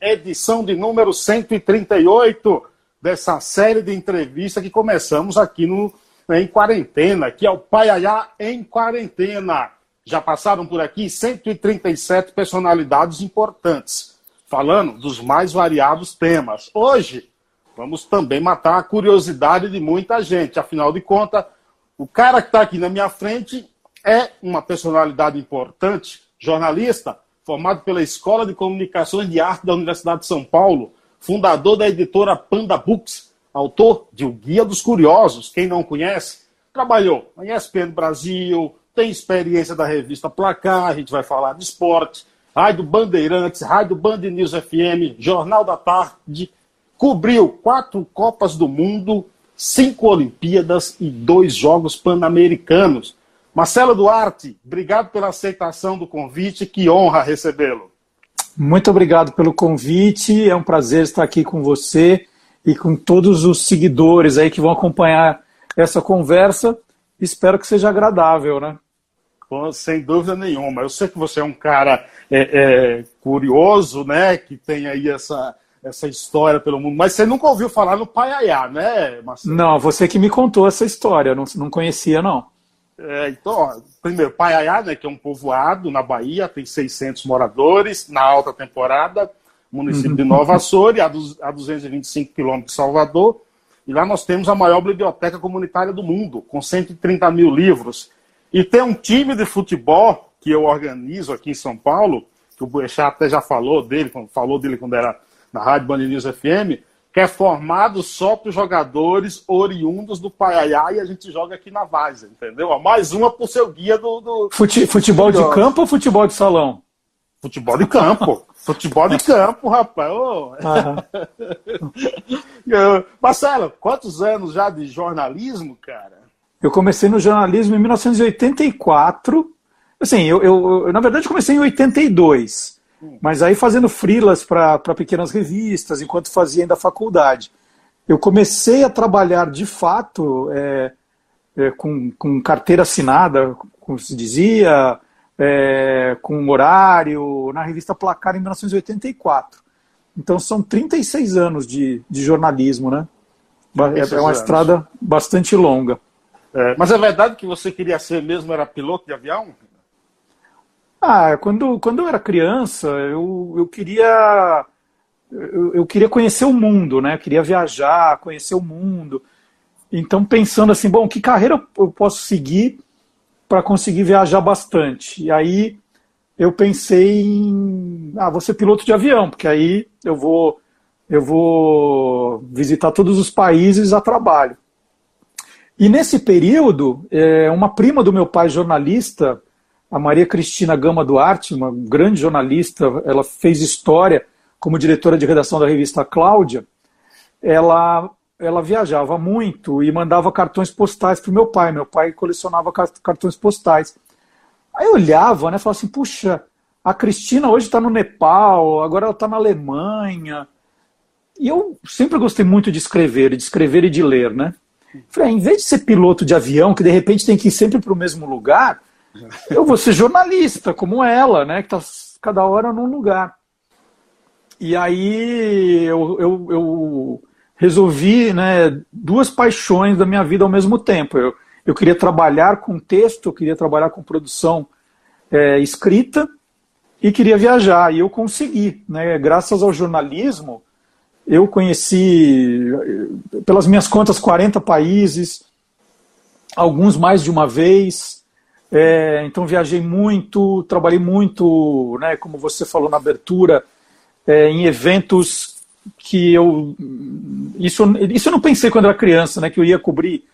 edição de número 138 dessa série de entrevistas que começamos aqui no em quarentena, que é o Paiaiá em quarentena. Já passaram por aqui 137 personalidades importantes, falando dos mais variados temas. Hoje, vamos também matar a curiosidade de muita gente. Afinal de contas, o cara que está aqui na minha frente é uma personalidade importante, jornalista, formado pela Escola de Comunicações de Arte da Universidade de São Paulo, fundador da editora Panda Books, autor de O Guia dos Curiosos. Quem não conhece, trabalhou na ESPN Brasil, tem experiência da revista Placar, a gente vai falar de esporte, Rádio Bandeirantes, Rádio Band News FM, Jornal da Tarde, cobriu quatro Copas do Mundo, cinco Olimpíadas e dois Jogos Pan-Americanos. Marcelo Duarte, obrigado pela aceitação do convite, que honra recebê-lo. Muito obrigado pelo convite, é um prazer estar aqui com você e com todos os seguidores aí que vão acompanhar essa conversa. Espero que seja agradável, né? Sem dúvida nenhuma. Eu sei que você é um cara é, é, curioso, né? Que tem aí essa, essa história pelo mundo, mas você nunca ouviu falar no Paiaiá, né, Marcelo? Não, você que me contou essa história, não, não conhecia, não. É, então, ó, primeiro, Paiaiá, né, que é um povoado na Bahia, tem 600 moradores, na alta temporada, município de Nova Açores, a 225 quilômetros de Salvador, e lá nós temos a maior biblioteca comunitária do mundo, com 130 mil livros. E tem um time de futebol que eu organizo aqui em São Paulo, que o Boechat até já falou dele, falou dele quando era na Rádio Band News FM, que é formado só para jogadores oriundos do Paiaiá e a gente joga aqui na Várzea, entendeu? Mais uma por seu guia do. do Fute, futebol de campo ou futebol de salão? Futebol de campo. futebol de campo, rapaz. Oh. Marcelo, quantos anos já de jornalismo, cara? Eu comecei no jornalismo em 1984. Assim, eu, eu, eu na verdade comecei em 82. Mas aí fazendo frilas para pequenas revistas, enquanto fazia ainda a faculdade. Eu comecei a trabalhar de fato é, é, com, com carteira assinada, como se dizia, é, com horário, na revista Placar em 1984. Então são 36 anos de, de jornalismo, né? É, é uma anos. estrada bastante longa. É, mas é verdade que você queria ser mesmo, era piloto de avião? Ah, quando, quando eu era criança, eu, eu queria eu, eu, queria conhecer o mundo, né? Eu queria viajar, conhecer o mundo. Então, pensando assim, bom, que carreira eu posso seguir para conseguir viajar bastante? E aí eu pensei em, ah, vou ser piloto de avião, porque aí eu vou eu vou visitar todos os países a trabalho. E nesse período, é, uma prima do meu pai, jornalista, a Maria Cristina Gama Duarte, uma grande jornalista, ela fez história como diretora de redação da revista Cláudia. Ela, ela viajava muito e mandava cartões postais para o meu pai. Meu pai colecionava cartões postais. Aí eu olhava, né, falava assim, puxa, a Cristina hoje está no Nepal, agora ela está na Alemanha. E eu sempre gostei muito de escrever, de escrever e de ler, né? Falei, ah, em vez de ser piloto de avião, que de repente tem que ir sempre para o mesmo lugar, eu vou ser jornalista, como ela, né? Que está cada hora num lugar. E aí eu, eu, eu, resolvi né, duas paixões da minha vida ao mesmo tempo. Eu, eu queria trabalhar com texto, eu queria trabalhar com produção é, escrita e queria viajar. E eu consegui. Né? Graças ao jornalismo, eu conheci, pelas minhas contas, 40 países, alguns mais de uma vez. É, então viajei muito, trabalhei muito, né, como você falou na abertura, é, em eventos que eu isso, isso eu não pensei quando era criança, né, que eu ia cobrir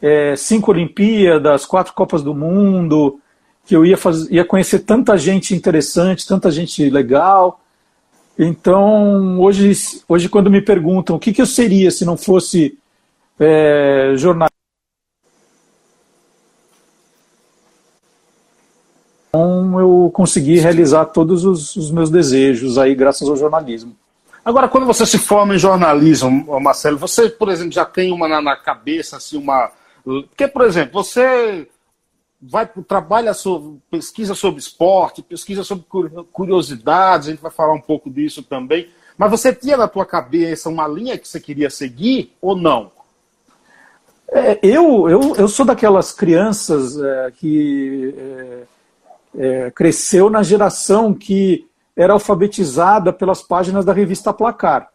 é, cinco Olimpíadas, quatro Copas do Mundo, que eu ia, ia conhecer tanta gente interessante, tanta gente legal. Então, hoje, hoje quando me perguntam o que, que eu seria se não fosse é, jornalista, Então eu consegui realizar todos os, os, meus desejos aí graças ao jornalismo. Agora, quando você se forma em jornalismo, Marcelo, você, por exemplo, já tem uma na, na cabeça, assim, uma. Porque, por exemplo, você vai trabalha sobre, pesquisa sobre esporte, pesquisa sobre curiosidades, a gente vai falar um pouco disso também. Mas você tinha na tua cabeça uma linha que você queria seguir ou não? É, eu, eu, eu sou daquelas crianças é, que é, é cresceu na geração que era alfabetizada pelas páginas da revista Placar.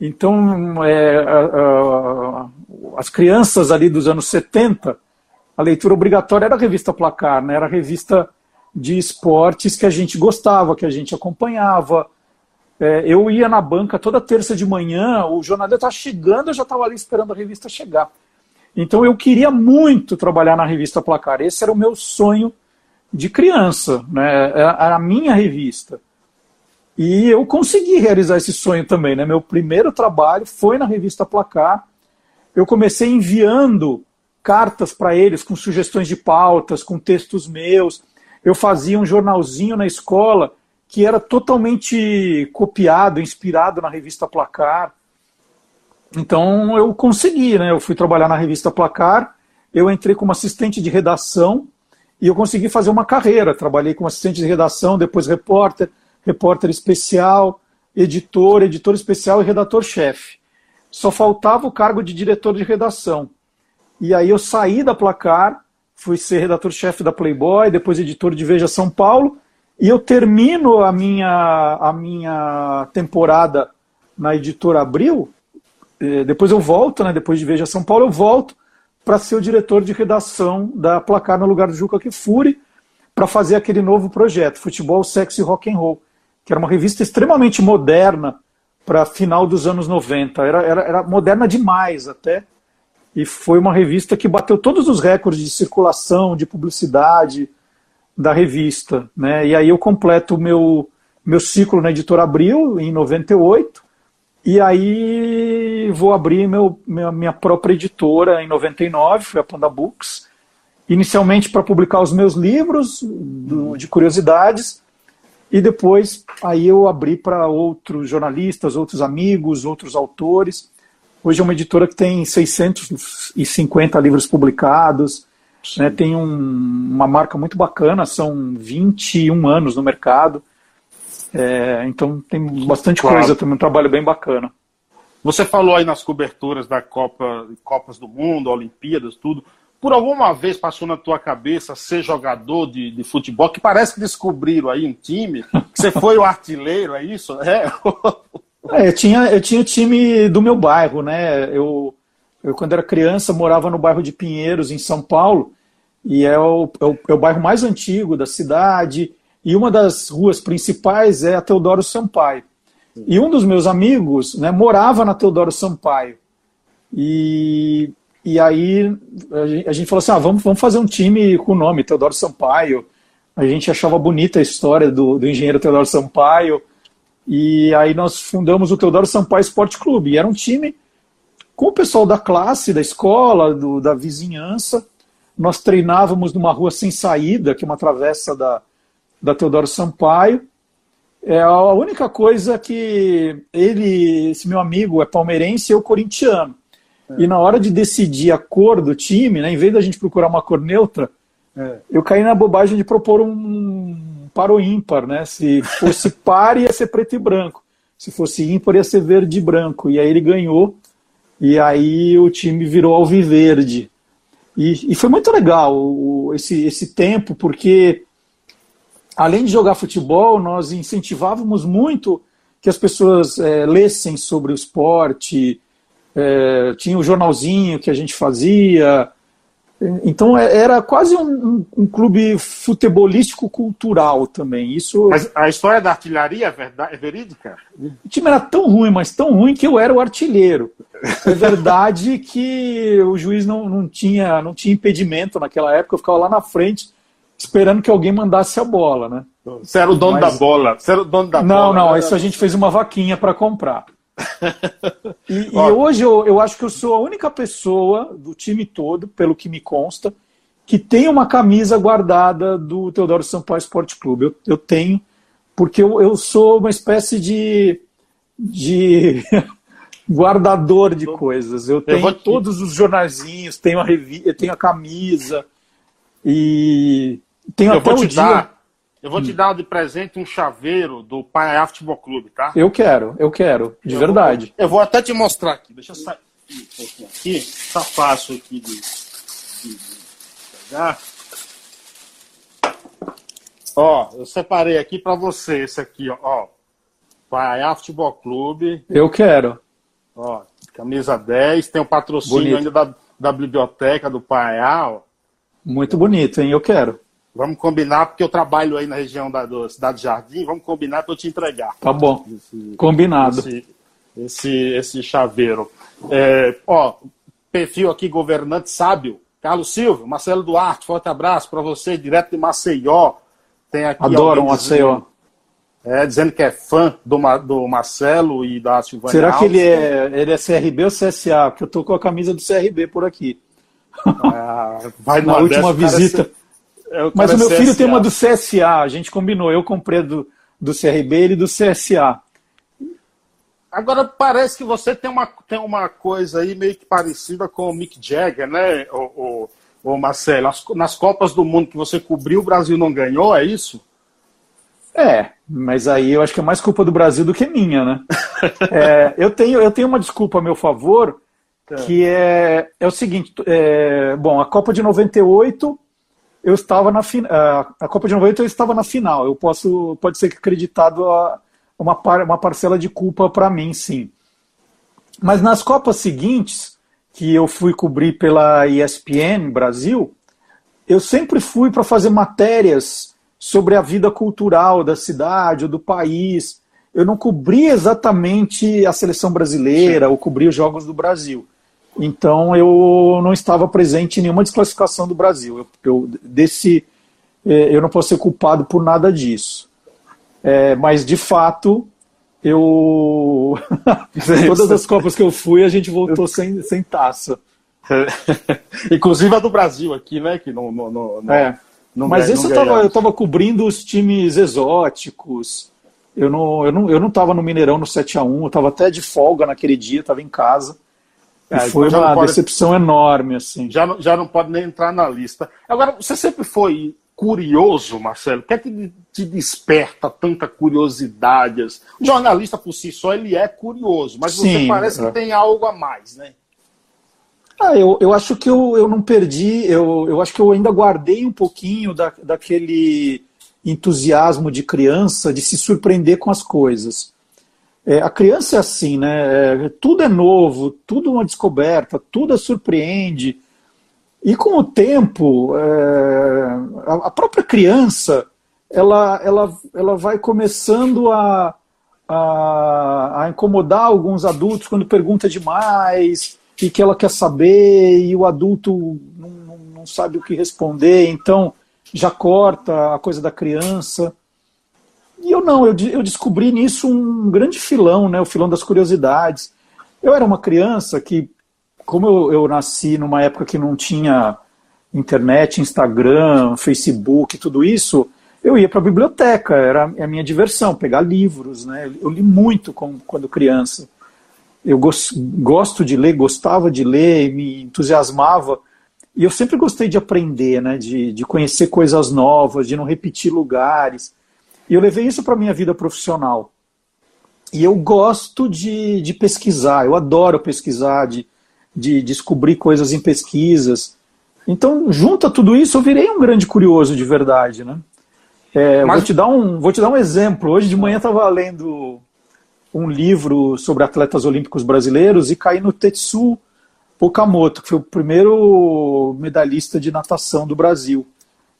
Então, é, a, a, as crianças ali dos anos 70, a leitura obrigatória era a revista Placar, né? era a revista de esportes que a gente gostava, que a gente acompanhava. É, eu ia na banca toda terça de manhã, o jornalista estava chegando, eu já estava ali esperando a revista chegar. Então eu queria muito trabalhar na revista Placar. Esse era o meu sonho de criança, né? Era a minha revista. E eu consegui realizar esse sonho também, né? Meu primeiro trabalho foi na revista Placar. Eu comecei enviando cartas para eles com sugestões de pautas, com textos meus. Eu fazia um jornalzinho na escola que era totalmente copiado, inspirado na revista Placar. Então eu consegui, né? Eu fui trabalhar na revista Placar, eu entrei como assistente de redação e eu consegui fazer uma carreira. Trabalhei como assistente de redação, depois repórter, repórter especial, editor, editor especial e redator-chefe. Só faltava o cargo de diretor de redação. E aí eu saí da Placar, fui ser redator-chefe da Playboy, depois editor de Veja São Paulo, e eu termino a minha, a minha temporada na editora Abril é, depois eu volto, né, depois de Veja São Paulo, eu volto para ser o diretor de redação da Placar no lugar do Juca Kifuri, para fazer aquele novo projeto, Futebol, Sexo e Rock and Roll, que era uma revista extremamente moderna para final dos anos 90. Era, era, era moderna demais até. E foi uma revista que bateu todos os recordes de circulação, de publicidade da revista. Né? E aí eu completo o meu, meu ciclo na editora Abril, em 98, e aí vou abrir meu, minha, minha própria editora em 99, foi a Panda Books, inicialmente para publicar os meus livros do, de curiosidades, e depois aí eu abri para outros jornalistas, outros amigos, outros autores. Hoje é uma editora que tem 650 livros publicados, né, tem um, uma marca muito bacana, são 21 anos no mercado. É, então tem bastante claro. coisa, também um trabalho bem bacana. Você falou aí nas coberturas da Copa, Copas do Mundo, Olimpíadas, tudo. Por alguma vez passou na tua cabeça ser jogador de, de futebol? Que parece que descobriram aí um time, que você foi o artilheiro, é isso? É. é eu, tinha, eu tinha o time do meu bairro, né? Eu, eu, quando era criança, morava no bairro de Pinheiros, em São Paulo, e é o, é o, é o bairro mais antigo da cidade. E uma das ruas principais é a Teodoro Sampaio. E um dos meus amigos né, morava na Teodoro Sampaio. E, e aí a gente falou assim: ah, vamos, vamos fazer um time com o nome Teodoro Sampaio. A gente achava bonita a história do, do engenheiro Teodoro Sampaio. E aí nós fundamos o Teodoro Sampaio Esporte Clube. E era um time com o pessoal da classe, da escola, do, da vizinhança. Nós treinávamos numa rua sem saída, que é uma travessa da, da Teodoro Sampaio. É a única coisa que ele, esse meu amigo, é palmeirense e eu corintiano. É. E na hora de decidir a cor do time, né, em vez da gente procurar uma cor neutra, é. eu caí na bobagem de propor um par ou ímpar. Né? Se fosse par, ia ser preto e branco. Se fosse ímpar, ia ser verde e branco. E aí ele ganhou. E aí o time virou alviverde. E, e foi muito legal o, esse, esse tempo, porque além de jogar futebol, nós incentivávamos muito que as pessoas é, lessem sobre o esporte, é, tinha o jornalzinho que a gente fazia. Então é, era quase um, um, um clube futebolístico cultural também. Isso. Mas a história da artilharia é, verdade, é verídica? O time era tão ruim, mas tão ruim que eu era o artilheiro. É verdade que o juiz não, não, tinha, não tinha impedimento naquela época, eu ficava lá na frente esperando que alguém mandasse a bola, né? Você era o dono Mas... da bola. Você era o dono da não, bola. Não, não, isso a gente fez uma vaquinha para comprar. e, e hoje eu, eu acho que eu sou a única pessoa do time todo, pelo que me consta, que tem uma camisa guardada do Teodoro Sampaio Esporte Clube. Eu, eu tenho, porque eu, eu sou uma espécie de, de guardador de coisas. Eu tenho eu todos os jornalzinhos, tenho a revista, tenho a camisa. E eu até vou te dia... dar, Eu vou te dar de presente um chaveiro do Pai Futebol Clube, tá? Eu quero, eu quero, de eu verdade. Vou, eu vou até te mostrar aqui. Deixa eu sair um pouquinho aqui. Tá fácil aqui de, de, de pegar. Ó, eu separei aqui para você esse aqui, ó. Pai Futebol Clube. Eu quero. Ó, camisa 10, tem o patrocínio bonito. ainda da, da biblioteca do Paiá, ó. Muito bonito, hein? Eu quero. Vamos combinar, porque eu trabalho aí na região da do Cidade Jardim, vamos combinar para eu te entregar. Tá bom. Esse, Combinado. Esse, esse, esse chaveiro. É, ó, perfil aqui, governante sábio. Carlos Silva, Marcelo Duarte, forte abraço para você, direto de Maceió. Tem aqui Adoro um Maceió. É, dizendo que é fã do, do Marcelo e da Silvana Será Alves. que ele é, ele é CRB ou CSA? Porque eu tô com a camisa do CRB por aqui. Ah, vai Na última visita. É, Mas o meu CSA. filho tem uma do CSA, a gente combinou. Eu comprei do, do CRB ele do CSA. Agora, parece que você tem uma, tem uma coisa aí meio que parecida com o Mick Jagger, né, o, o, o Marcelo? As, nas Copas do Mundo que você cobriu, o Brasil não ganhou, é isso? É, mas aí eu acho que é mais culpa do Brasil do que minha, né? é, eu, tenho, eu tenho uma desculpa a meu favor, é. que é, é o seguinte: é, bom, a Copa de 98 eu estava na final. A Copa de 98 eu estava na final. Eu posso, pode ser acreditado a uma, par, uma parcela de culpa para mim, sim. Mas nas Copas seguintes, que eu fui cobrir pela ESPN Brasil, eu sempre fui para fazer matérias sobre a vida cultural da cidade ou do país. Eu não cobri exatamente a seleção brasileira ou cobri os Jogos do Brasil. Então eu não estava presente em nenhuma desclassificação do Brasil. Eu, eu desse, é, eu não posso ser culpado por nada disso. É, mas de fato, eu. Todas as Copas que eu fui, a gente voltou sem, sem taça. Inclusive a do Brasil aqui, né? Que não, não, não, é. não Mas esse eu estava cobrindo os times exóticos. Eu não, eu não, eu não tava no Mineirão no 7x1, eu estava até de folga naquele dia, estava em casa. É, foi então uma pode, decepção enorme, assim. Já não, já não pode nem entrar na lista. Agora, você sempre foi curioso, Marcelo? O que é que te desperta tanta curiosidade? O jornalista, por si só, ele é curioso, mas você Sim, parece é. que tem algo a mais, né? Ah, eu, eu acho que eu, eu não perdi, eu, eu acho que eu ainda guardei um pouquinho da, daquele entusiasmo de criança de se surpreender com as coisas. É, a criança é assim, né? É, tudo é novo, tudo é uma descoberta, tudo a surpreende. E com o tempo, é, a, a, própria criança, ela, ela, ela vai começando a, a, a incomodar alguns adultos quando pergunta demais e que ela quer saber e o adulto não, não, não sabe o que responder, então já corta a coisa da criança. E eu não, eu, eu descobri nisso um grande filão, né, o filão das curiosidades. Eu era uma criança que, como eu, eu nasci numa época que não tinha internet, Instagram, Facebook, tudo isso, eu ia para a biblioteca, era a minha diversão, pegar livros, né? Eu li muito quando criança. Eu gosto de ler, gostava de ler, me entusiasmava. E eu sempre gostei de aprender, né? De, de conhecer coisas novas, de não repetir lugares. E eu levei isso para a minha vida profissional. E eu gosto de, de pesquisar, eu adoro pesquisar, de, de descobrir coisas em pesquisas. Então, junto a tudo isso, eu virei um grande curioso de verdade, né? É, Mas... vou, te dar um, vou te dar um exemplo. Hoje de manhã estava lendo um livro sobre atletas olímpicos brasileiros e caí no Tetsu Okamoto, que foi o primeiro medalhista de natação do Brasil.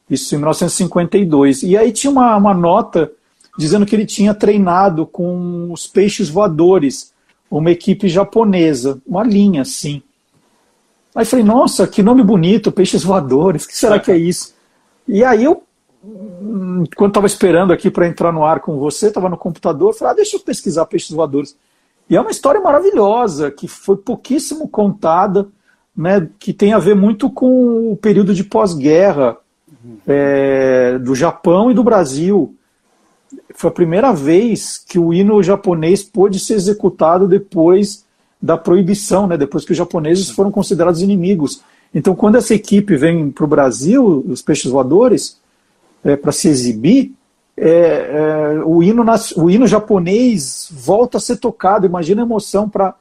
Isso em 1952. E aí tinha uma, uma nota dizendo que ele tinha treinado com os peixes voadores, uma equipe japonesa, uma linha assim. Aí falei, nossa, que nome bonito, peixes voadores, que será que é isso? E aí eu, quando estava esperando aqui para entrar no ar com você, estava no computador, falei, ah, deixa eu pesquisar peixes voadores. E é uma história maravilhosa, que foi pouquíssimo contada, né, que tem a ver muito com o período de pós-guerra, é, do Japão e do Brasil. Foi a primeira vez que o hino japonês pôde ser executado depois da proibição, né, depois que os japoneses foram considerados inimigos. Então, quando essa equipe vem para o Brasil, os peixes voadores, é, para se exibir, é, é, o, hino, o hino japonês volta a ser tocado. Imagina a emoção para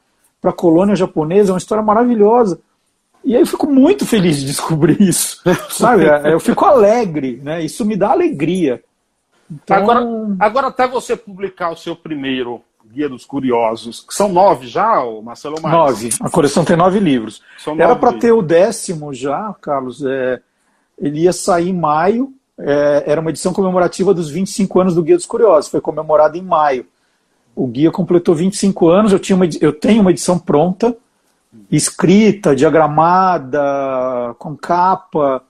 a colônia japonesa, é uma história maravilhosa. E aí eu fico muito feliz de descobrir isso, sabe? Eu fico alegre, né? Isso me dá alegria. Então... Agora, agora até você publicar o seu primeiro Guia dos Curiosos, que são nove já, Marcelo Marques? Nove. A coleção tem nove livros. São Era para ter o décimo já, Carlos. É, ele ia sair em maio. É, era uma edição comemorativa dos 25 anos do Guia dos Curiosos. Foi comemorado em maio. O guia completou 25 anos. Eu, tinha uma, eu tenho uma edição pronta escrita, diagramada, com capa,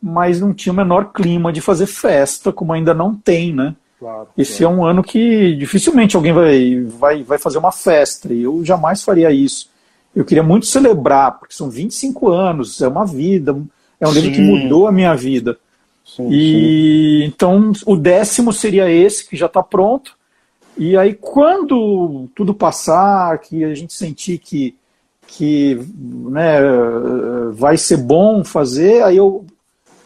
mas não tinha o menor clima de fazer festa, como ainda não tem, né? Claro, Esse claro. é um ano que dificilmente alguém vai, vai, vai fazer uma festa, e eu jamais faria isso. Eu queria muito celebrar, porque são 25 anos, é uma vida, é um sim. livro que mudou a minha vida. Sim, e sim. então o décimo seria esse, que já está pronto. E aí, quando tudo passar, que a gente sentir que que né, vai ser bom fazer, aí eu,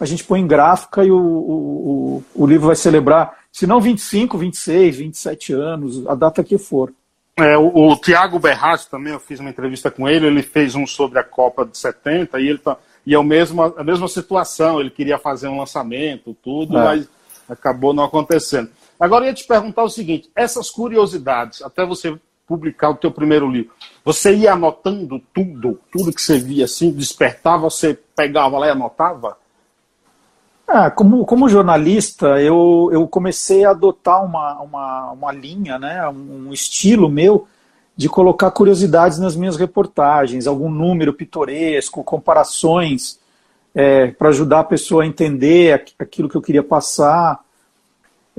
a gente põe em gráfica e o, o, o livro vai celebrar, se não 25, 26, 27 anos, a data que for. É, o, o Tiago Berratti também, eu fiz uma entrevista com ele, ele fez um sobre a Copa de 70 e ele tá, e é o mesmo, a mesma situação, ele queria fazer um lançamento, tudo, é. mas acabou não acontecendo. Agora eu ia te perguntar o seguinte, essas curiosidades, até você publicar o teu primeiro livro, você ia anotando tudo, tudo que você via assim, despertava, você pegava lá e anotava? Ah, como, como jornalista, eu, eu comecei a adotar uma, uma, uma linha, né, um estilo meu de colocar curiosidades nas minhas reportagens, algum número pitoresco, comparações é, para ajudar a pessoa a entender aquilo que eu queria passar.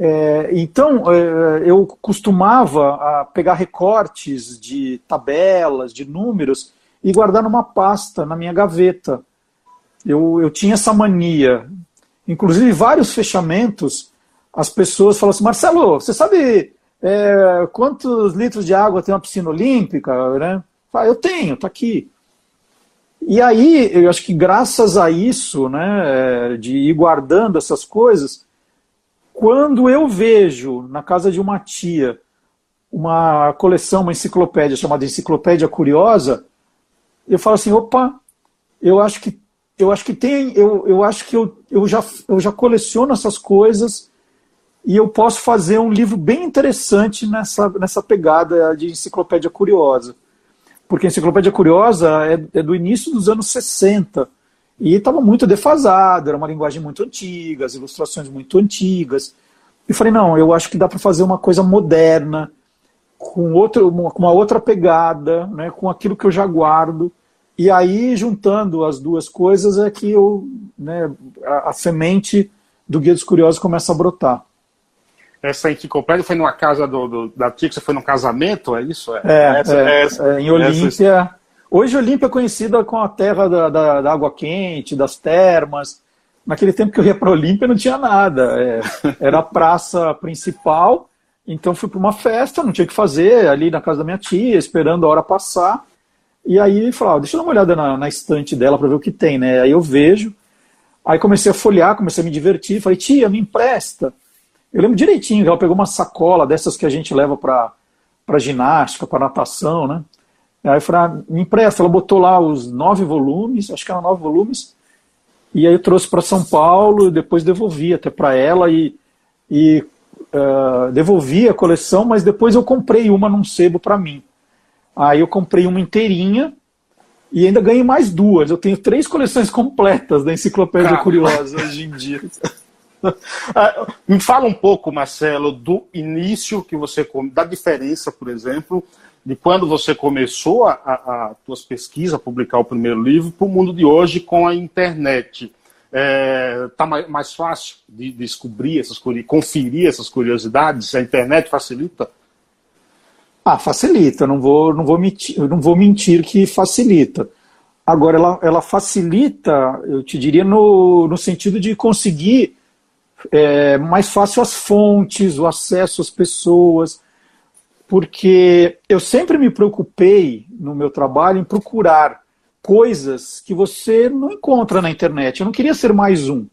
É, então, é, eu costumava pegar recortes de tabelas, de números e guardar numa pasta na minha gaveta. Eu, eu tinha essa mania. Inclusive, vários fechamentos, as pessoas falam assim: Marcelo, você sabe é, quantos litros de água tem uma piscina olímpica? Né? Ah, eu tenho, está aqui. E aí, eu acho que graças a isso, né, de ir guardando essas coisas, quando eu vejo na casa de uma tia uma coleção, uma enciclopédia chamada Enciclopédia Curiosa, eu falo assim, opa, eu acho que eu acho que tem, eu, eu acho que eu, eu, já, eu já coleciono essas coisas e eu posso fazer um livro bem interessante nessa, nessa pegada de enciclopédia curiosa. Porque a enciclopédia curiosa é, é do início dos anos 60 e estava muito defasado, era uma linguagem muito antiga, as ilustrações muito antigas. E falei, não, eu acho que dá para fazer uma coisa moderna, com, outro, com uma outra pegada, né, com aquilo que eu já guardo. E aí, juntando as duas coisas, é que eu, né, a, a semente do Guia dos Curiosos começa a brotar. Essa enciclopédia foi numa casa do, do, da tia que você foi num casamento, é isso? É, é, essa, é, essa, é em Olímpia. Hoje Olímpia é conhecida com a terra da, da, da, água quente, das termas. Naquele tempo que eu ia para Olímpia não tinha nada. É, era a praça principal. Então fui para uma festa, não tinha o que fazer, ali na casa da minha tia, esperando a hora passar. E aí falava, ah, deixa eu dar uma olhada na, na estante dela para ver o que tem, né? Aí eu vejo. Aí comecei a folhear, comecei a me divertir. Falei, tia, me empresta. Eu lembro direitinho que ela pegou uma sacola dessas que a gente leva para ginástica, para natação, né? Aí eu falei, ah, me empresta. Ela botou lá os nove volumes, acho que eram nove volumes, e aí eu trouxe para São Paulo e depois devolvi até para ela e, e uh, devolvi a coleção, mas depois eu comprei uma num sebo para mim. Aí eu comprei uma inteirinha e ainda ganhei mais duas. Eu tenho três coleções completas da Enciclopédia Caramba. Curiosa hoje em dia. Ah, me fala um pouco, Marcelo, do início que você da diferença, por exemplo, de quando você começou a, a, a tuas pesquisas, a publicar o primeiro livro, para o mundo de hoje com a internet. Está é, tá mais, mais, fácil de descobrir essas conferir essas curiosidades? A internet facilita? Ah, facilita. Não vou, não vou mentir, não vou mentir que facilita. Agora, ela, ela facilita, eu te diria, no, no sentido de conseguir é, mais fácil as fontes, o acesso às pessoas porque eu sempre me preocupei no meu trabalho em procurar coisas que você não encontra na internet. Eu não queria ser mais um.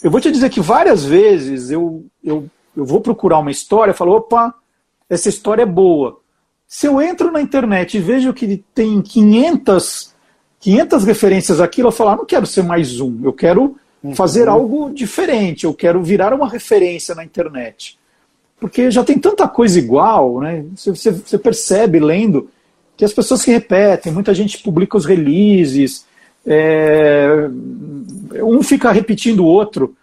Eu vou te dizer que várias vezes eu, eu, eu vou procurar uma história, eu falo, opa, essa história é boa. Se eu entro na internet e vejo que tem 500, 500 referências àquilo, eu falo, ah, não quero ser mais um, eu quero uhum. fazer algo diferente, eu quero virar uma referência na internet. Porque já tem tanta coisa igual, né? Você, você, percebe lendo que as pessoas se repetem, muita gente publica os releases, é, um fica repetindo o outro.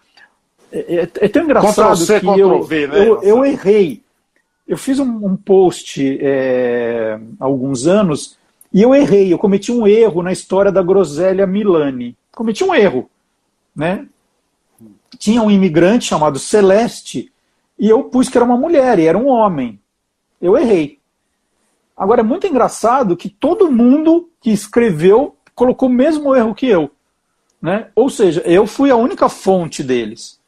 É, é, é tão engraçado C, que eu, v, né? eu, eu, errei. Eu fiz um, um post é, há alguns anos e eu errei. Eu cometi um erro na história da Groselha Milani. Cometi um erro. Né? Tinha um imigrante chamado Celeste e eu pus que era uma mulher e era um homem. Eu errei. Agora é muito engraçado que todo mundo que escreveu colocou o mesmo erro que eu. Né? Ou seja, eu fui a única fonte deles.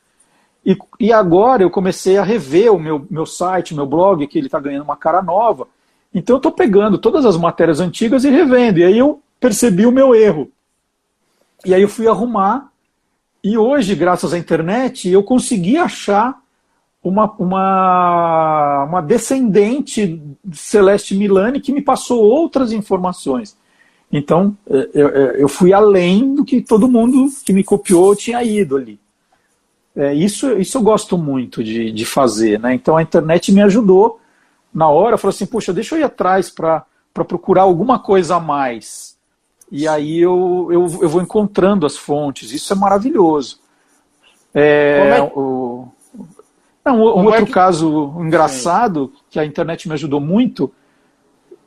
E, e agora eu comecei a rever o meu, meu site, meu blog, que ele está ganhando uma cara nova. Então eu estou pegando todas as matérias antigas e revendo. E aí eu percebi o meu erro. E aí eu fui arrumar. E hoje, graças à internet, eu consegui achar uma, uma, uma descendente Celeste Milani que me passou outras informações. Então, é, eu, eu fui além do que todo mundo que me copiou tinha ido ali. É, isso, isso eu gosto muito de, de fazer. Né? Então, a internet me ajudou na hora, falou assim, puxa, deixa eu ir atrás para procurar alguma coisa a mais. E aí eu, eu, eu vou encontrando as fontes. Isso é maravilhoso. É, é? O, não, um outro é que... caso engraçado, Sim. que a internet me ajudou muito,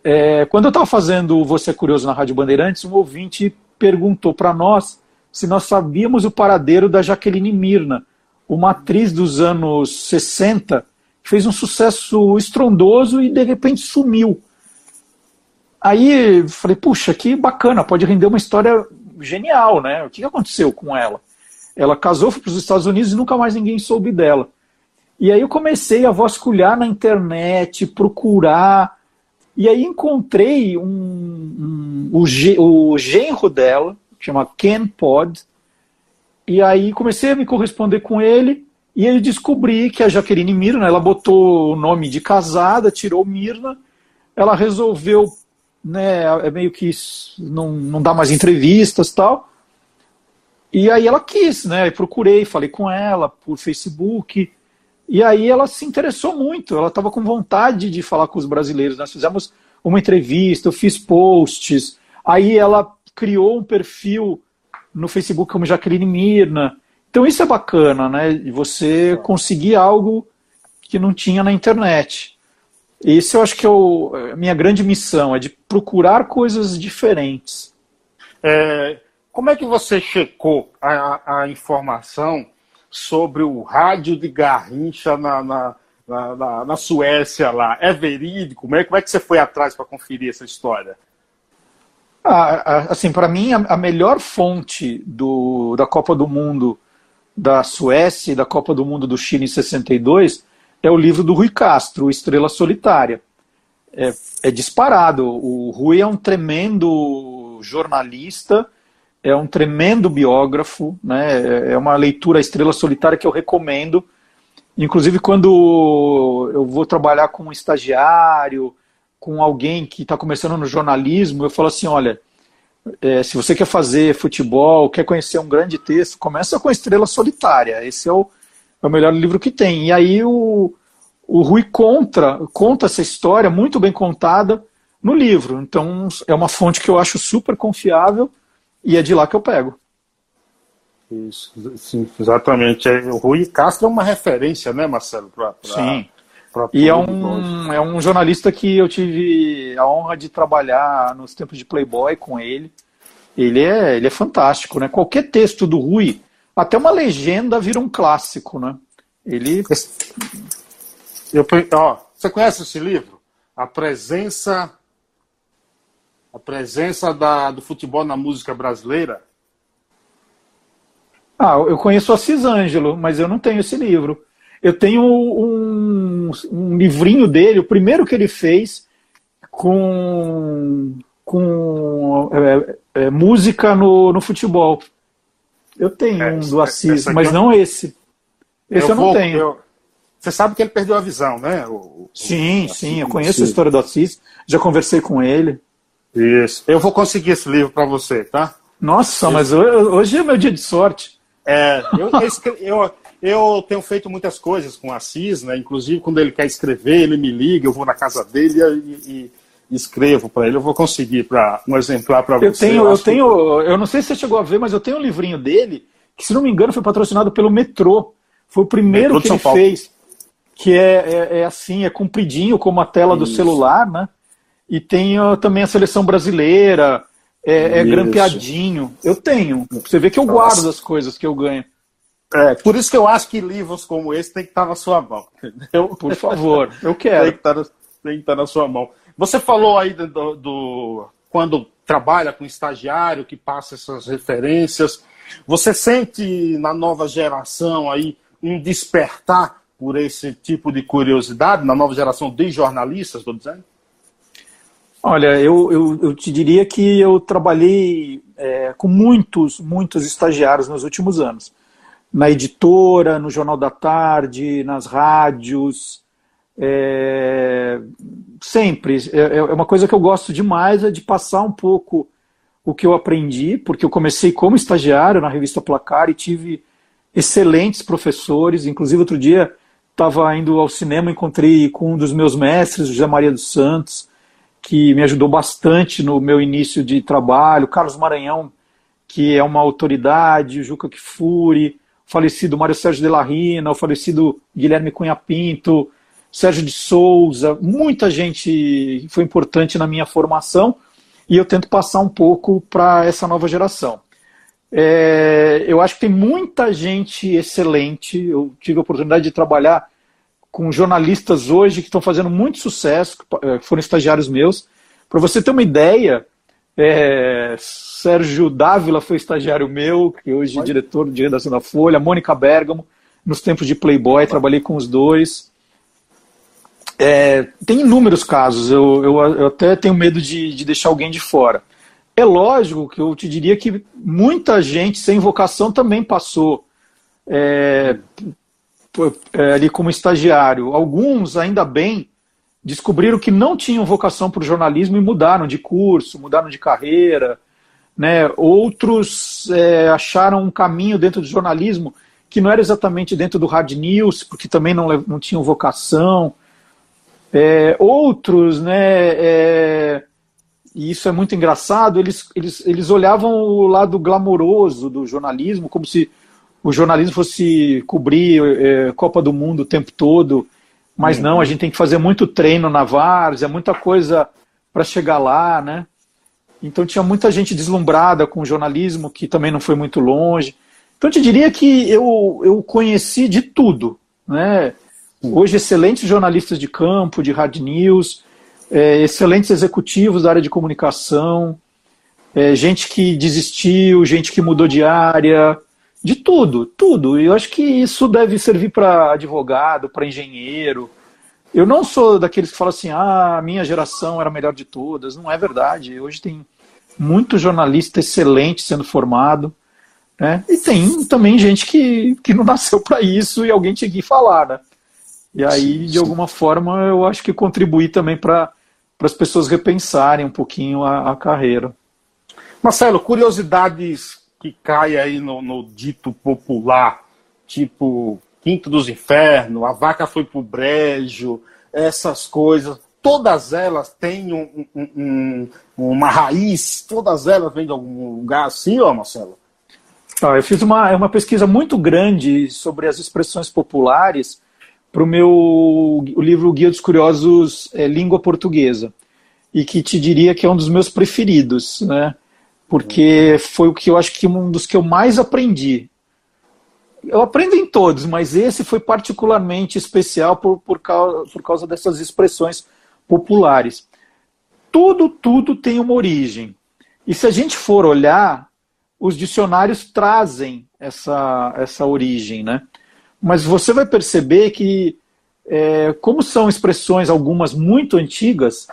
é, quando eu estava fazendo Você é Curioso na Rádio Bandeirantes, um ouvinte perguntou para nós se nós sabíamos o paradeiro da Jaqueline Mirna, uma atriz dos anos 60, que fez um sucesso estrondoso e de repente sumiu. Aí falei, puxa, que bacana, pode render uma história genial, né? O que aconteceu com ela? Ela casou, foi para os Estados Unidos e nunca mais ninguém soube dela. E aí eu comecei a vasculhar na internet, procurar, e aí encontrei um, um, o, o genro dela, que chama Ken Pod, e aí comecei a me corresponder com ele, e aí descobri que a Jaqueline Mirna, ela botou o nome de casada, tirou Mirna, ela resolveu, né, é meio que não, não dá mais entrevistas tal, e aí ela quis, né, procurei, falei com ela por Facebook, e aí ela se interessou muito, ela estava com vontade de falar com os brasileiros. Nós fizemos uma entrevista, eu fiz posts, aí ela criou um perfil no Facebook como Jaqueline Mirna. Então isso é bacana, né? Você conseguir algo que não tinha na internet. Esse eu acho que é a minha grande missão, é de procurar coisas diferentes. É, como é que você checou a, a informação sobre o rádio de Garrincha na, na, na, na Suécia lá. É verídico? Como é, como é que você foi atrás para conferir essa história? Ah, assim, para mim, a, melhor fonte do, da Copa do Mundo da Suécia e da Copa do Mundo do Chile em 62 é o livro do Rui Castro, Estrela Solitária. É, é disparado. O Rui é um tremendo jornalista é um tremendo biógrafo, né? É uma leitura Estrela Solitária que eu recomendo. Inclusive, quando eu vou trabalhar com um estagiário, com alguém que está começando no jornalismo, eu falo assim: olha, é, se você quer fazer futebol, quer conhecer um grande texto, começa com Estrela Solitária. Esse é o, é o melhor livro que tem. E aí o, o Rui conta, conta essa história muito bem contada no livro. Então é uma fonte que eu acho super confiável e é de lá que eu pego. Isso, sim, exatamente. É, o Rui Castro é uma referência, né, Marcelo? Pra, pra, sim. Pra e é um, é um jornalista que eu tive a honra de trabalhar nos tempos de Playboy com ele. Ele é, ele é fantástico, né? Qualquer texto do Rui, até uma legenda vira um clássico, né? Ele. Eu, ó, você conhece esse livro? A presença a presença da, do futebol na música brasileira? Ah, eu conheço a Cisângelo, mas eu não tenho esse livro. Eu tenho um, um livrinho dele, o primeiro que ele fez com, com é, é, música no, no futebol. Eu tenho é, um do Assis, mas não esse. Esse eu, eu não vou, tenho. Eu, Você sabe que ele perdeu a visão, né? O, sim, o, sim, eu conheço a história do Assis, já conversei com ele. Isso. Eu vou conseguir esse livro para você, tá? Nossa, eu... mas hoje é meu dia de sorte. É, eu, eu, eu, tenho feito muitas coisas com o Assis, né? Inclusive, quando ele quer escrever, ele me liga, eu vou na casa dele e, e escrevo para ele. Eu vou conseguir para um exemplar para você. Eu tenho, eu, eu tenho, que... eu não sei se você chegou a ver, mas eu tenho um livrinho dele que, se não me engano, foi patrocinado pelo Metrô. Foi o primeiro que ele Paulo. fez que é, é, é, assim, é compridinho como a tela Isso. do celular, né? E tem uh, também a seleção brasileira, é, é grampeadinho. Eu tenho. Você vê que eu guardo as coisas que eu ganho. É, por isso que eu acho que livros como esse tem que estar na sua mão. Entendeu? Por favor, eu quero. tem, que estar, tem que estar na sua mão. Você falou aí do, do, quando trabalha com estagiário que passa essas referências. Você sente na nova geração aí um despertar por esse tipo de curiosidade na nova geração de jornalistas, estou dizendo? Olha, eu, eu, eu, te diria que eu trabalhei é, com muitos, muitos estagiários nos últimos anos. Na editora, no Jornal da Tarde, nas rádios. É, sempre. É, é uma coisa que eu gosto demais, é de passar um pouco o que eu aprendi, porque eu comecei como estagiário na revista Placar e tive excelentes professores. Inclusive, outro dia estava indo ao cinema, encontrei com um dos meus mestres, José Maria dos Santos, que me ajudou bastante no meu início de trabalho, Carlos Maranhão, que é uma autoridade, o Juca Kifuri, o falecido Mário Sérgio de la Rina, o falecido Guilherme Cunha Pinto, Sérgio de Souza, muita gente foi importante na minha formação e eu tento passar um pouco para essa nova geração. É, eu acho que tem muita gente excelente. Eu tive a oportunidade de trabalhar com jornalistas hoje que estão fazendo muito sucesso, que foram estagiários meus. Para você ter uma ideia, é, Sérgio Dávila foi estagiário meu, que hoje é diretor de redação da Folha, Mônica Bergamo, nos tempos de Playboy, trabalhei com os dois. É, tem inúmeros casos, eu, eu, eu até tenho medo de, de deixar alguém de fora. É lógico que eu te diria que muita gente sem vocação também passou é, ali como estagiário. Alguns, ainda bem, descobriram que não tinham vocação para o jornalismo e mudaram de curso, mudaram de carreira. Né? Outros é, acharam um caminho dentro do jornalismo que não era exatamente dentro do hard news, porque também não, não tinham vocação. É, outros, né, é, e isso é muito engraçado, eles, eles, eles olhavam o lado glamouroso do jornalismo, como se o jornalismo fosse cobrir é, Copa do Mundo o tempo todo, mas uhum. não, a gente tem que fazer muito treino na várzea, muita coisa para chegar lá, né? Então tinha muita gente deslumbrada com o jornalismo, que também não foi muito longe. Então eu te diria que eu, eu conheci de tudo, né? Hoje, excelentes jornalistas de campo, de hard news, é, excelentes executivos da área de comunicação, é, gente que desistiu, gente que mudou de área, de tudo, tudo. E eu acho que isso deve servir para advogado, para engenheiro. Eu não sou daqueles que falam assim, ah, a minha geração era a melhor de todas. Não é verdade. Hoje tem muito jornalista excelente sendo formado. Né? E tem também gente que, que não nasceu para isso e alguém tinha que falar. Né? E aí, de alguma forma, eu acho que contribuir também para para as pessoas repensarem um pouquinho a, a, carreira. Marcelo, curiosidades que caem aí no, no, dito popular, tipo Quinto dos Infernos, a vaca foi pro brejo, essas coisas, todas elas têm um, um, um, uma raiz, todas elas vêm de algum lugar assim, ó, Marcelo? Ah, eu fiz uma, uma pesquisa muito grande sobre as expressões populares para o meu o livro Guia dos Curiosos é, Língua Portuguesa, e que te diria que é um dos meus preferidos, né? Porque foi o que eu acho que um dos que eu mais aprendi. Eu aprendo em todos, mas esse foi particularmente especial por, por, causa, por causa dessas expressões populares. Tudo, tudo tem uma origem. E se a gente for olhar, os dicionários trazem essa, essa origem, né? mas você vai perceber que, é, como são expressões algumas muito antigas,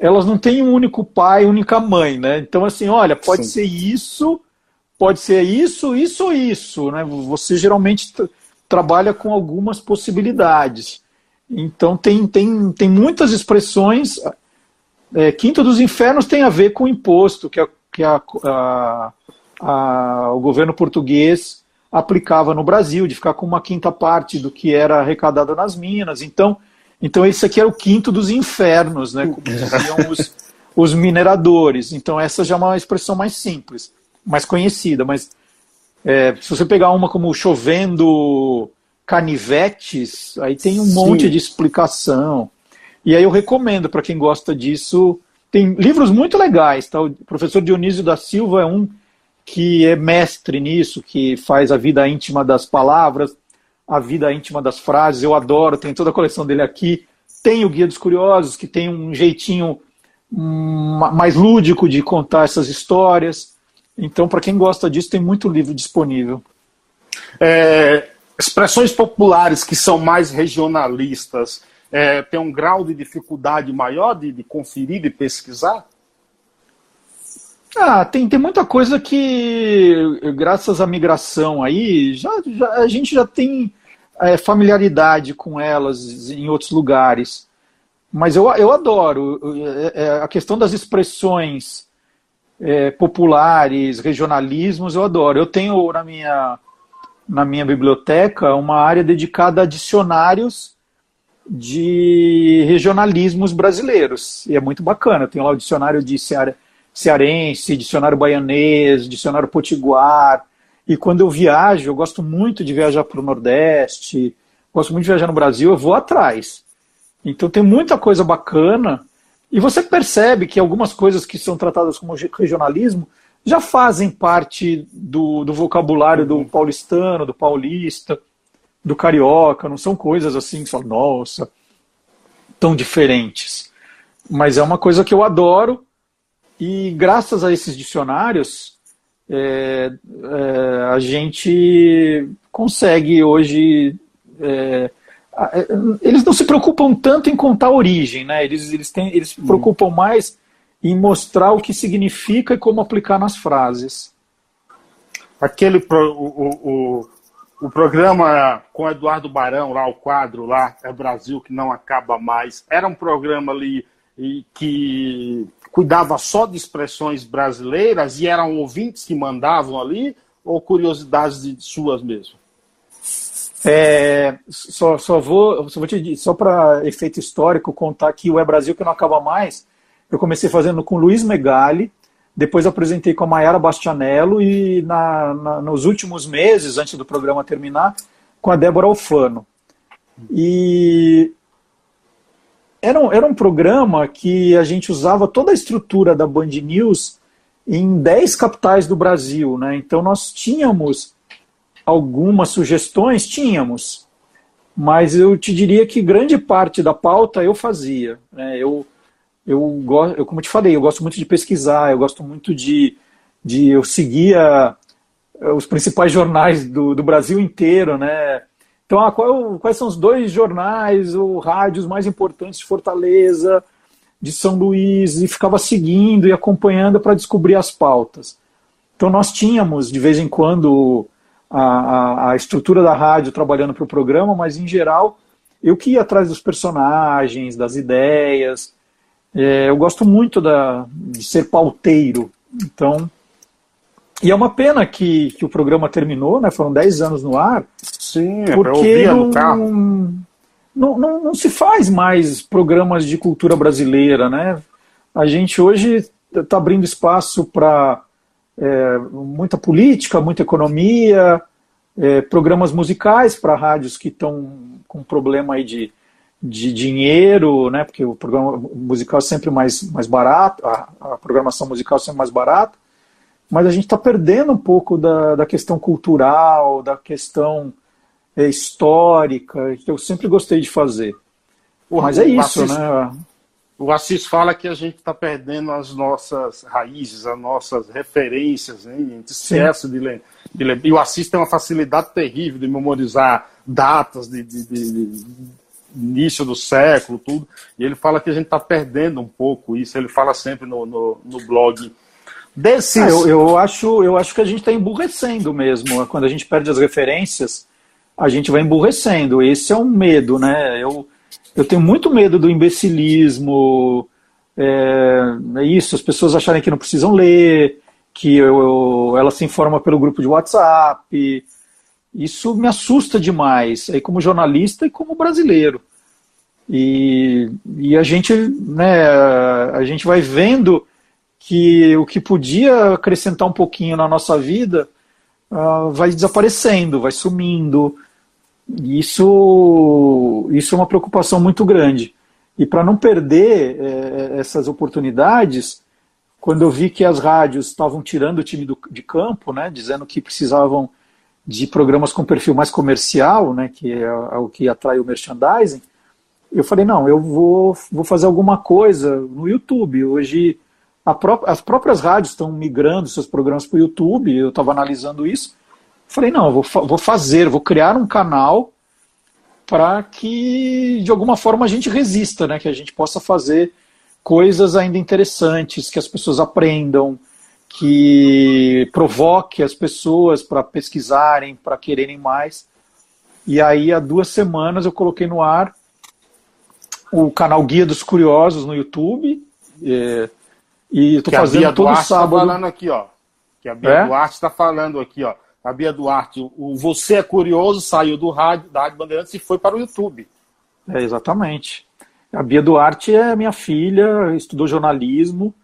elas não têm um único pai, única mãe, né? Então, assim, olha, pode Sim. ser isso, pode ser isso, isso ou isso, né? Você geralmente trabalha com algumas possibilidades. Então tem, tem, tem muitas expressões. É, Quinto dos Infernos tem a ver com o imposto que, a, que a, a, a, o governo português aplicava no Brasil, de ficar com uma quinta parte do que era arrecadado nas minas. Então, então esse aqui era o quinto dos infernos, né? Como diziam os, os mineradores. Então essa já é uma expressão mais simples, mais conhecida. Mas é, se você pegar uma como chovendo canivetes, aí tem um Sim. monte de explicação. E aí eu recomendo para quem gosta disso. Tem livros muito legais, tá? O professor Dionísio da Silva é um que é mestre nisso, que faz a vida íntima das palavras, a vida íntima das frases. Eu adoro, tem toda a coleção dele aqui. Tem o Guia dos Curiosos, que tem um jeitinho mais lúdico de contar essas histórias. Então, para quem gosta disso, tem muito livro disponível. É, expressões populares que são mais regionalistas é, tem um grau de dificuldade maior de, de conferir, de pesquisar? Ah, tem, tem muita coisa que, graças à migração aí, já, já a gente já tem é, familiaridade com elas em outros lugares. Mas eu, eu adoro é, é, a questão das expressões é, populares, regionalismos, eu adoro. Eu tenho na minha, na minha biblioteca uma área dedicada a dicionários de regionalismos brasileiros. E é muito bacana. Tem lá o dicionário de Ceará cearense, dicionário baianês, dicionário potiguar. E quando eu viajo, eu gosto muito de viajar para o Nordeste, gosto muito de viajar no Brasil, eu vou atrás. Então tem muita coisa bacana. E você percebe que algumas coisas que são tratadas como regionalismo já fazem parte do, do vocabulário do paulistano, do paulista, do carioca, não são coisas assim que são, nossa, tão diferentes. Mas é uma coisa que eu adoro e graças a esses dicionários, é, é, a gente consegue hoje. É, é, eles não se preocupam tanto em contar a origem, né? Eles, eles, têm, eles se preocupam mais em mostrar o que significa e como aplicar nas frases. Aquele pro, o, o, o programa com Eduardo Barão, lá, o quadro lá, é Brasil que não acaba mais, era um programa ali que cuidava só de expressões brasileiras e eram ouvintes que mandavam ali, ou curiosidades de suas mesmo? É, só, só vou, só, vou te, só para efeito histórico contar que o É Brasil que não acaba mais. Eu comecei fazendo com Luiz Megali, depois apresentei com a Mayara Bastianello e na, na, nos últimos meses, antes do programa terminar, com a Débora Alfano. E era um, era um programa que a gente usava toda a estrutura da Band News em 10 capitais do Brasil. Né? Então nós tínhamos algumas sugestões, tínhamos, mas eu te diria que grande parte da pauta eu fazia. Né? Eu, eu, eu, como te falei, eu gosto muito de pesquisar, eu gosto muito de, de eu seguia os principais jornais do, do Brasil inteiro, né? Então, ah, qual, quais são os dois jornais ou rádios mais importantes de Fortaleza, de São Luís, e ficava seguindo e acompanhando para descobrir as pautas. Então, nós tínhamos, de vez em quando, a, a, a estrutura da rádio trabalhando para o programa, mas, em geral, eu que ia atrás dos personagens, das ideias. É, eu gosto muito da, de ser pauteiro. Então, e é uma pena que, que o programa terminou, né? Foram 10 anos no ar. Sim, é porque não, no carro. Não, não, não, se faz mais programas de cultura brasileira, né? A gente hoje está abrindo espaço para é, muita política, muita economia, é, programas musicais para rádios que estão com problema aí de, de dinheiro, né? Porque o programa musical é sempre mais, mais barato, a, a programação musical é sempre mais barata mas a gente está perdendo um pouco da, da questão cultural, da questão é, histórica, que eu sempre gostei de fazer. O, mas é isso, Assis, né? O Assis fala que a gente está perdendo as nossas raízes, as nossas referências, hein? a gente esquece de ler, de ler. E o Assis tem uma facilidade terrível de memorizar datas de, de, de, de início do século, tudo. E ele fala que a gente está perdendo um pouco isso. Ele fala sempre no, no, no blog Desses... Ah, eu, eu, acho, eu acho que a gente está emburrecendo mesmo. Quando a gente perde as referências, a gente vai emburrecendo. Esse é um medo, né? Eu, eu tenho muito medo do imbeциlismo, é, é isso, as pessoas acharem que não precisam ler, que eu, eu, ela se informa pelo grupo de WhatsApp. Isso me assusta demais, aí como jornalista e como brasileiro. E, e a gente, né, a gente vai vendo que o que podia acrescentar um pouquinho na nossa vida uh, vai desaparecendo, vai sumindo. Isso, isso é uma preocupação muito grande. E para não perder é, essas oportunidades, quando eu vi que as rádios estavam tirando o time do, de campo, né, dizendo que precisavam de programas com perfil mais comercial, né, que é, é o que atrai o merchandising, eu falei, não, eu vou, vou fazer alguma coisa no YouTube. Hoje pró as próprias rádios estão migrando seus programas para o YouTube, eu estava analisando isso. Falei, não, vou, vou fazer, vou criar um canal para que de alguma forma a gente resista, né? Que a gente possa fazer coisas ainda interessantes, que as pessoas aprendam, que provoque as pessoas para pesquisarem, para quererem mais. E aí, há duas semanas, eu coloquei no ar o canal Guia dos Curiosos no YouTube. É, e estou fazendo todo Duarte tá sábado. Tá falando aqui, ó. Que a Bia é? Duarte está falando aqui, ó. A Bia Duarte, o Você é Curioso saiu do rádio, da Rádio Bandeirantes e foi para o YouTube. É, exatamente. A Bia Duarte é minha filha, estudou jornalismo.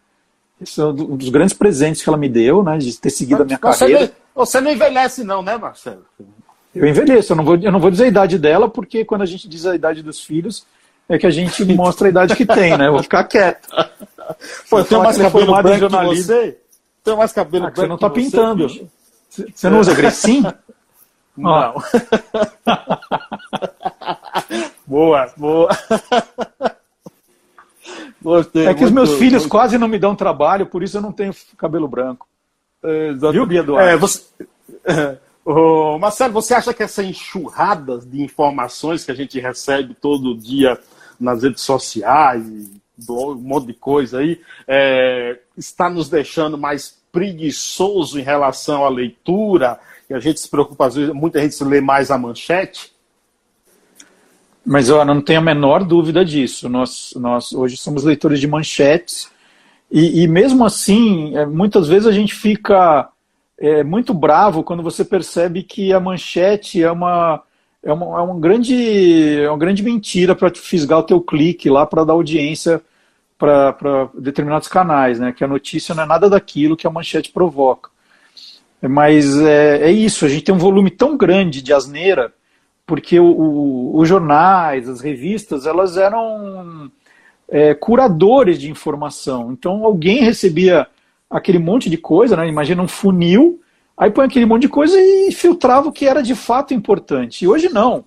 Esse é um dos grandes presentes que ela me deu, né? De ter seguido Mas, a minha você carreira. Não, você não envelhece, não, né, Marcelo? Eu envelheço, eu não, vou, eu não vou dizer a idade dela, porque quando a gente diz a idade dos filhos, é que a gente mostra a idade que tem, né? Eu vou ficar quieto. Pô, eu tenho mais cabelo branco que você? Tenho mais cabelo ah, branco Você não tá pintando. Você, você não usa Grecin? Não. boa, boa. Gostei, é que os meus filhos muito. quase não me dão trabalho, por isso eu não tenho cabelo branco. É, Viu, Bia Duarte? É, você... Oh, Marcelo, você acha que essa enxurrada de informações que a gente recebe todo dia nas redes sociais, um monte de coisa aí, é, está nos deixando mais preguiçoso em relação à leitura, e a gente se preocupa, às vezes, muita gente se lê mais a manchete. Mas eu não tenho a menor dúvida disso. Nós, nós hoje somos leitores de manchetes, e, e mesmo assim, é, muitas vezes a gente fica é, muito bravo quando você percebe que a manchete é uma, é uma, é uma, grande, é uma grande mentira para fisgar o teu clique lá para dar audiência para determinados canais, né? Que a notícia não é nada daquilo que a manchete provoca. Mas é, é isso, a gente tem um volume tão grande de asneira, porque o, o, os jornais, as revistas, elas eram é, curadores de informação. Então alguém recebia aquele monte de coisa, né? Imagina um funil, aí põe aquele monte de coisa e filtrava o que era de fato importante. E hoje não.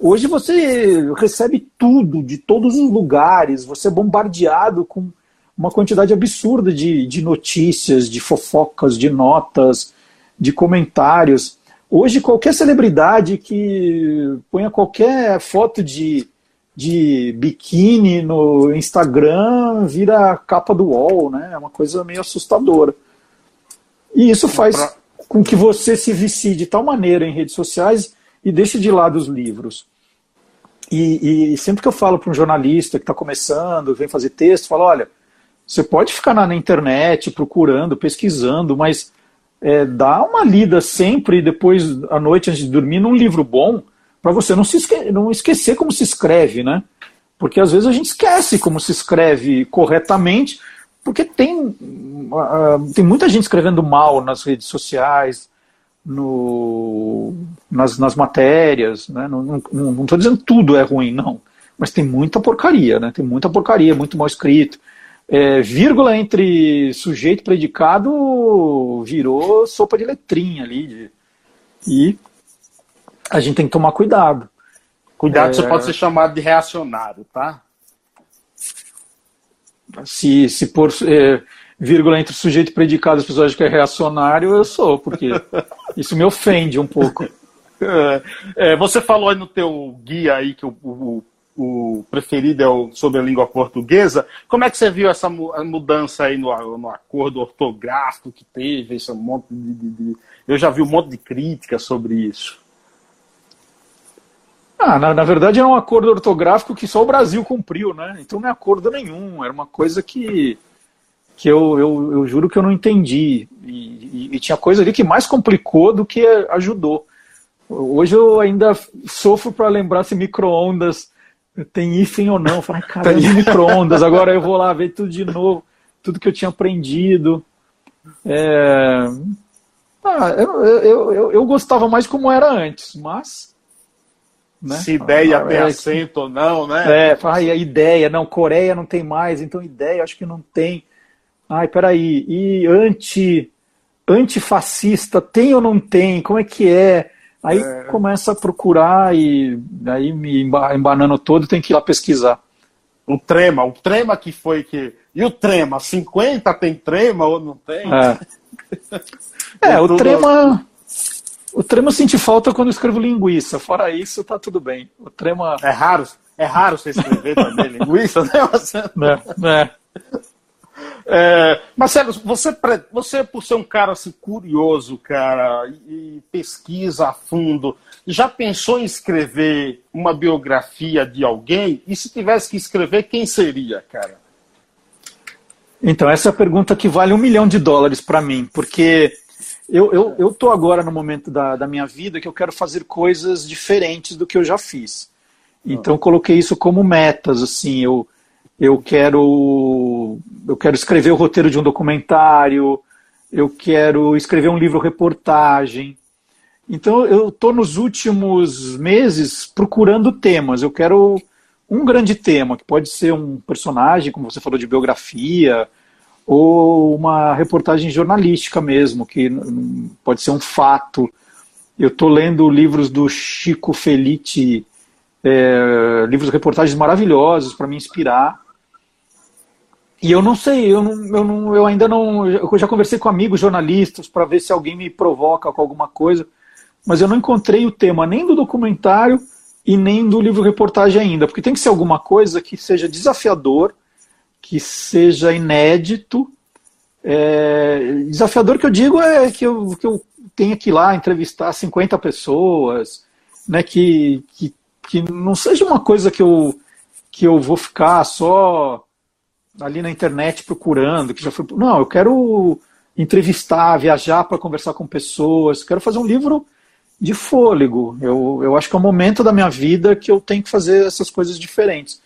Hoje você recebe tudo de todos os lugares, você é bombardeado com uma quantidade absurda de, de notícias, de fofocas, de notas, de comentários. Hoje, qualquer celebridade que ponha qualquer foto de, de biquíni no Instagram vira capa do UOL, né? É uma coisa meio assustadora. E isso faz com que você se vicie de tal maneira em redes sociais e deixe de lado os livros. E, e sempre que eu falo para um jornalista que está começando, vem fazer texto, falo, olha, você pode ficar na, na internet procurando, pesquisando, mas é, dá uma lida sempre, depois à noite, antes de dormir, num livro bom, para você não, se esque não esquecer como se escreve, né? Porque às vezes a gente esquece como se escreve corretamente, porque tem, uh, tem muita gente escrevendo mal nas redes sociais, no, nas, nas matérias. Né? Não estou dizendo tudo é ruim, não. Mas tem muita porcaria, né? tem muita porcaria, muito mal escrito. É, vírgula entre sujeito e predicado virou sopa de letrinha ali. De, e a gente tem que tomar cuidado. Cuidado, é, você pode ser chamado de reacionário, tá? Se, se por é, vírgula entre sujeito e predicado que é reacionário, eu sou, porque isso me ofende um pouco. É, é, você falou aí no teu guia aí que o, o, o, preferido é o sobre a língua portuguesa. Como é que você viu essa mudança aí no, no acordo ortográfico que teve? Esse monte de, de, de, eu já vi um monte de críticas sobre isso. Ah, na, na, verdade era um acordo ortográfico que só o Brasil cumpriu, né? Então não é acordo nenhum, era uma coisa que, que eu, eu, eu juro que eu não entendi. E, e, e tinha coisa ali que mais complicou do que ajudou. Hoje eu ainda sofro para lembrar se micro-ondas tem hífen ou não. Falei, cara, de micro-ondas, agora eu vou lá ver tudo de novo, tudo que eu tinha aprendido. É... Ah, eu, eu, eu, eu, gostava mais como era antes, mas. Né? Se ideia ah, tem é, acento ou não, né? É, a ideia, não, Coreia não tem mais, então ideia acho que não tem. Ai, peraí, e anti, antifascista tem ou não tem? Como é que é? Aí é... começa a procurar e aí me embanando todo, tem que ir lá pesquisar. O trema, o trema que foi que. E o trema? 50 tem trema ou não tem? É, é o trema. O trema eu senti falta quando eu escrevo linguiça. Fora isso, tá tudo bem. O trema. É raro, é raro você escrever também linguiça, né? É, é. É, Marcelo, você, você, por ser um cara assim, curioso, cara, e, pesquisa a fundo, já pensou em escrever uma biografia de alguém? E se tivesse que escrever, quem seria, cara? Então, essa é a pergunta que vale um milhão de dólares para mim, porque eu, eu, eu tô agora no momento da, da minha vida que eu quero fazer coisas diferentes do que eu já fiz. Então, eu coloquei isso como metas, assim, eu eu quero eu quero escrever o roteiro de um documentário, eu quero escrever um livro reportagem. Então eu estou nos últimos meses procurando temas. Eu quero um grande tema, que pode ser um personagem, como você falou, de biografia, ou uma reportagem jornalística mesmo, que pode ser um fato. Eu estou lendo livros do Chico Felice, é, livros reportagens maravilhosos para me inspirar. E eu não sei, eu, não, eu, não, eu ainda não. Eu já conversei com amigos jornalistas para ver se alguém me provoca com alguma coisa, mas eu não encontrei o tema nem do documentário e nem do livro reportagem ainda, porque tem que ser alguma coisa que seja desafiador, que seja inédito. É, desafiador que eu digo é que eu, que eu tenha que ir lá entrevistar 50 pessoas, né, que, que, que não seja uma coisa que eu, que eu vou ficar só ali na internet procurando, que já foi. Não, eu quero entrevistar, viajar para conversar com pessoas, quero fazer um livro de fôlego. Eu, eu acho que é o momento da minha vida que eu tenho que fazer essas coisas diferentes.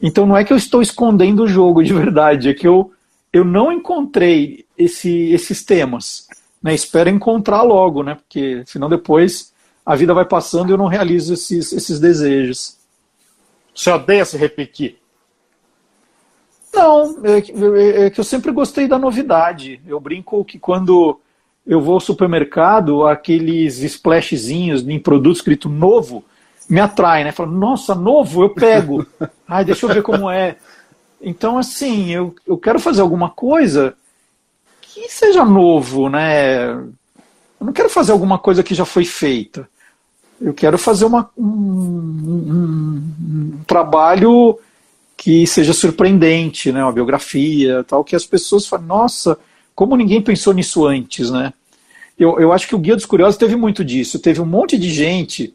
Então não é que eu estou escondendo o jogo de verdade, é que eu, eu não encontrei esse, esses temas. Né? Espero encontrar logo, né? Porque senão depois a vida vai passando e eu não realizo esses, esses desejos. Você odeia se repetir? Não, é, é, que eu sempre gostei da novidade. Eu brinco que quando eu vou ao supermercado, aqueles splashzinhos em produto escrito novo me atraem, né? Falo, nossa, novo, eu pego. Ai, deixa eu ver como é. Então, assim, eu, eu quero fazer alguma coisa que seja novo, né? Eu não quero fazer alguma coisa que já foi feita. Eu quero fazer uma, um, um, um trabalho que seja surpreendente, né, uma biografia, tal, que as pessoas falem, nossa, como ninguém pensou nisso antes, né? Eu, eu acho que o Guia dos Curiosos teve muito disso. Teve um monte de gente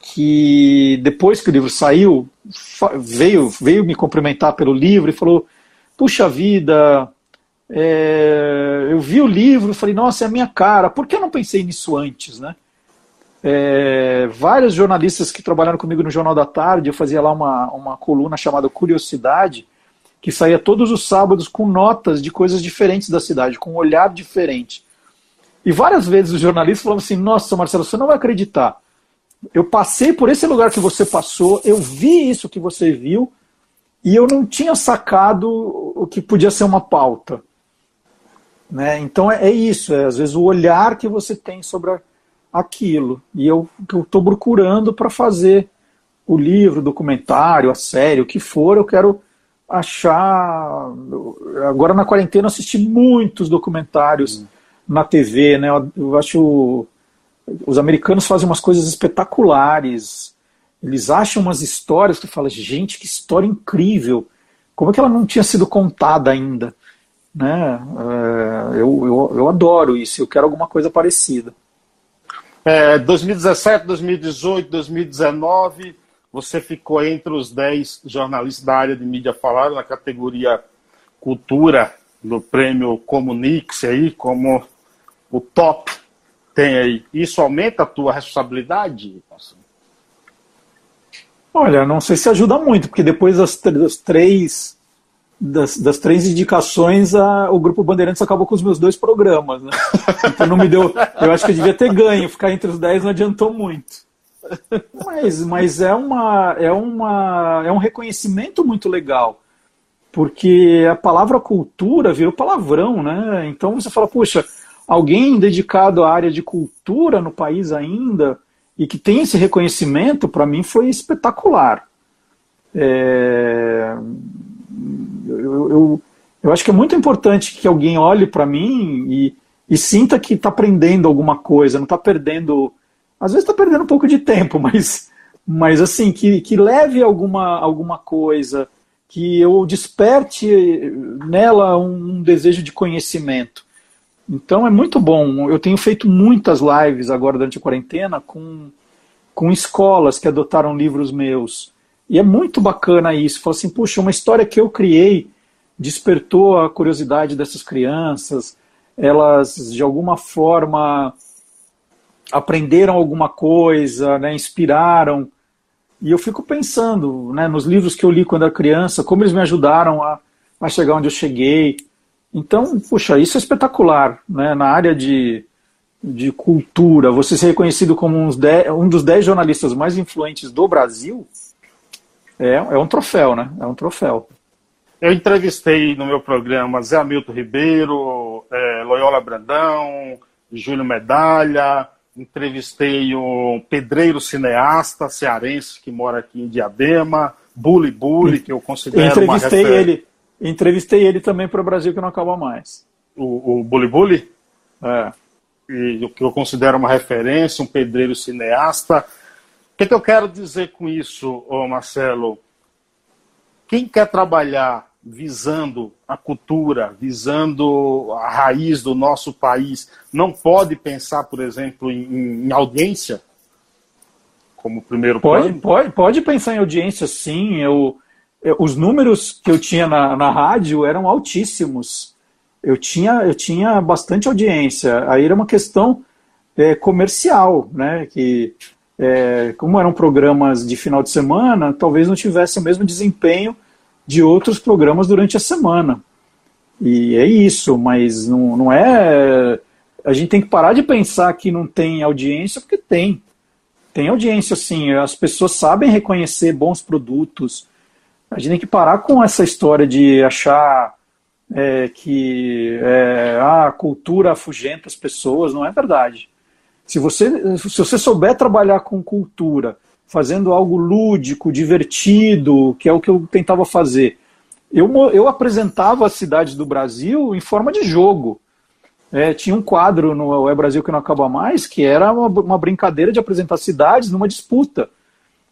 que, depois que o livro saiu, veio, veio me cumprimentar pelo livro e falou, puxa vida, é, eu vi o livro e falei, nossa, é a minha cara, por que eu não pensei nisso antes, né? É, vários jornalistas que trabalharam comigo no Jornal da Tarde, eu fazia lá uma, uma coluna chamada Curiosidade, que saía todos os sábados com notas de coisas diferentes da cidade, com um olhar diferente. E várias vezes os jornalistas falavam assim: Nossa, Marcelo, você não vai acreditar. Eu passei por esse lugar que você passou, eu vi isso que você viu, e eu não tinha sacado o que podia ser uma pauta. Né? Então é, é isso, é às vezes o olhar que você tem sobre a, aquilo. E eu estou procurando para fazer o livro, o documentário, a série, o que for, eu quero achar. Agora na quarentena eu assisti muitos documentários hum. na TV, né? Eu, acho. Os americanos fazem umas coisas espetaculares. Eles acham umas histórias que tu fala, gente, que história incrível. Como é que ela não tinha sido contada ainda? Né? É, eu, eu, eu adoro isso, eu quero alguma coisa parecida. É, 2017, 2018, 2019, você ficou entre os 10 jornalistas da área de mídia falada na categoria Cultura do prêmio Comunix aí, como o top tem aí. Isso aumenta a tua responsabilidade? Olha, não sei se ajuda muito, porque depois das, das três das, das, três indicações, a, o Grupo Bandeirantes acabou com os meus dois programas. Né? Então não me deu. Eu acho que eu devia ter ganho, ficar entre os dez não adiantou muito. Mas, mas é, uma, é, uma, é um reconhecimento muito legal, porque a palavra cultura virou palavrão, né? Então você fala, puxa, alguém dedicado à área de cultura no país ainda e que tem esse reconhecimento, para mim foi espetacular. É, eu, eu, eu, acho que é muito importante que alguém olhe para mim e, e sinta que está aprendendo alguma coisa, não está perdendo. Às vezes está perdendo um pouco de tempo, mas, mas assim, que, que leve alguma, alguma coisa, que eu desperte nela um, um desejo de conhecimento. Então é muito bom. Eu tenho feito muitas lives agora durante a quarentena com, com escolas que adotaram livros meus. E é muito bacana isso. Fala assim, puxa, uma história que eu criei despertou a curiosidade dessas crianças. Elas, de alguma forma, aprenderam alguma coisa, né, inspiraram. E eu fico pensando né, nos livros que eu li quando era criança, como eles me ajudaram a, a chegar onde eu cheguei. Então, puxa, isso é espetacular. Né? Na área de, de cultura, você ser reconhecido como um dos dez jornalistas mais influentes do Brasil é, é um troféu, né? É um troféu. Eu entrevistei no meu programa Zé Hamilton Ribeiro, é, Loyola Brandão, Júlio Medalha, entrevistei o pedreiro cineasta cearense que mora aqui em Diadema, Bully Bully, que eu considero entrevistei uma ele Entrevistei ele também para o Brasil que não acaba mais. O, o Bully Bully? É. E, o que eu considero uma referência, um pedreiro cineasta. O que, que eu quero dizer com isso, Marcelo? Quem quer trabalhar visando a cultura, visando a raiz do nosso país, não pode pensar, por exemplo, em, em audiência como primeiro pode, plano? Pode, pode pensar em audiência, sim. Eu, os números que eu tinha na, na rádio eram altíssimos. Eu tinha, eu tinha bastante audiência. Aí era uma questão é, comercial, né? Que é, como eram programas de final de semana, talvez não tivesse o mesmo desempenho de outros programas durante a semana. E é isso, mas não, não é. A gente tem que parar de pensar que não tem audiência, porque tem. Tem audiência, sim. As pessoas sabem reconhecer bons produtos, a gente tem que parar com essa história de achar é, que é, a cultura afugenta as pessoas, não é verdade. Se você, se você souber trabalhar com cultura, fazendo algo lúdico, divertido, que é o que eu tentava fazer, eu, eu apresentava as cidades do Brasil em forma de jogo. É, tinha um quadro no É Brasil que não acaba mais, que era uma, uma brincadeira de apresentar cidades numa disputa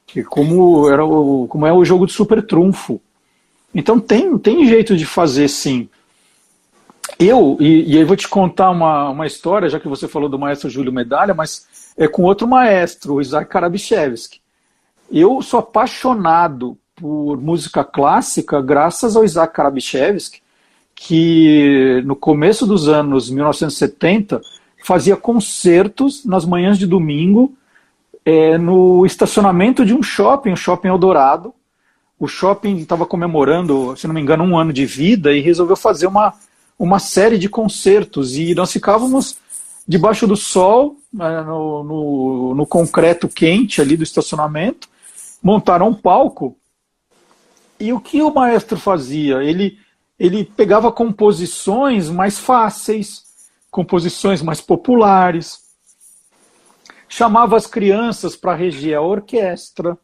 que como era o, como é o jogo de super trunfo. Então tem, tem jeito de fazer sim. Eu, e, e aí vou te contar uma, uma história, já que você falou do maestro Júlio Medalha, mas é com outro maestro, o Isaac Karabichevski. Eu sou apaixonado por música clássica graças ao Isaac Karabichevski, que no começo dos anos 1970 fazia concertos nas manhãs de domingo é, no estacionamento de um shopping, o Shopping Eldorado. O shopping estava comemorando, se não me engano, um ano de vida e resolveu fazer uma, uma série de concertos. E nós ficávamos debaixo do sol, né, no, no, no concreto quente ali do estacionamento, montaram um palco. E o que o maestro fazia? Ele, ele pegava composições mais fáceis, composições mais populares, chamava as crianças para reger a orquestra,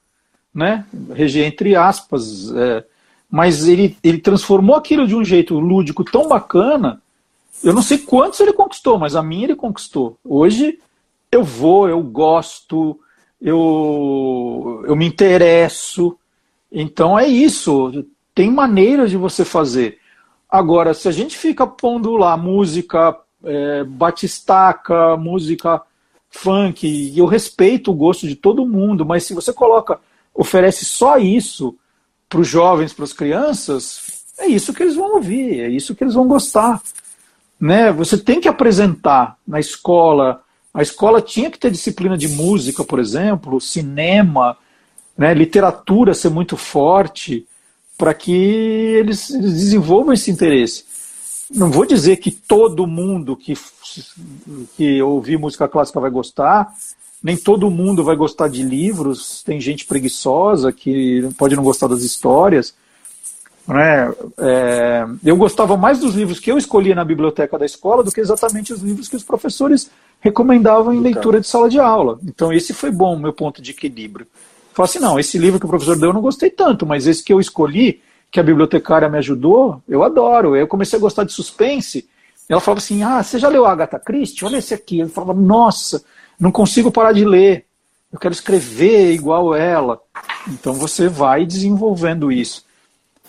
né? reger entre aspas, é, mas ele, ele transformou aquilo de um jeito lúdico tão bacana. Eu não sei quantos ele conquistou, mas a mim ele conquistou. Hoje eu vou, eu gosto, eu, eu me interesso. Então é isso. Tem maneiras de você fazer. Agora, se a gente fica pondo lá música é, batistaca, música funk, eu respeito o gosto de todo mundo, mas se você coloca, oferece só isso para os jovens, para as crianças, é isso que eles vão ouvir, é isso que eles vão gostar. Né? Você tem que apresentar na escola. A escola tinha que ter disciplina de música, por exemplo, cinema, né? literatura ser muito forte, para que eles, eles desenvolvam esse interesse não vou dizer que todo mundo que, que ouvir música clássica vai gostar, nem todo mundo vai gostar de livros, tem gente preguiçosa que pode não gostar das histórias. Né? É, eu gostava mais dos livros que eu escolhia na biblioteca da escola do que exatamente os livros que os professores recomendavam em leitura de sala de aula. Então esse foi bom, meu ponto de equilíbrio. Falei assim, não, esse livro que o professor deu eu não gostei tanto, mas esse que eu escolhi, que a bibliotecária me ajudou, eu adoro. Eu comecei a gostar de suspense. Ela falava assim: Ah, você já leu Agatha Christie? Olha esse aqui. Eu falava: Nossa, não consigo parar de ler. Eu quero escrever igual ela. Então você vai desenvolvendo isso.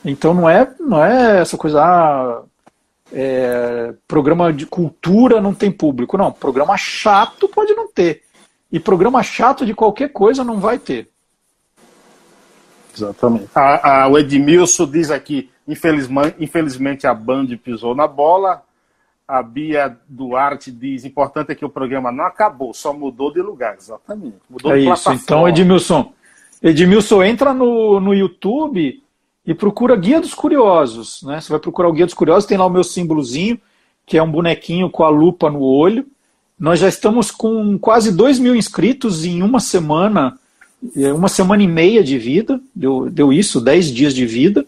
Então não é, não é essa coisa, ah, é, programa de cultura não tem público. Não, programa chato pode não ter. E programa chato de qualquer coisa não vai ter. Exatamente. A, a, o Edmilson diz aqui, infelizmente, infelizmente a Band pisou na bola. A Bia Duarte diz, importante é que o programa não acabou, só mudou de lugar. Exatamente. Mudou é de isso. Então, Edmilson, Edmilson, entra no, no YouTube e procura Guia dos Curiosos. Né? Você vai procurar o Guia dos Curiosos, tem lá o meu símbolozinho, que é um bonequinho com a lupa no olho. Nós já estamos com quase 2 mil inscritos em uma semana é uma semana e meia de vida, deu, deu isso, dez dias de vida,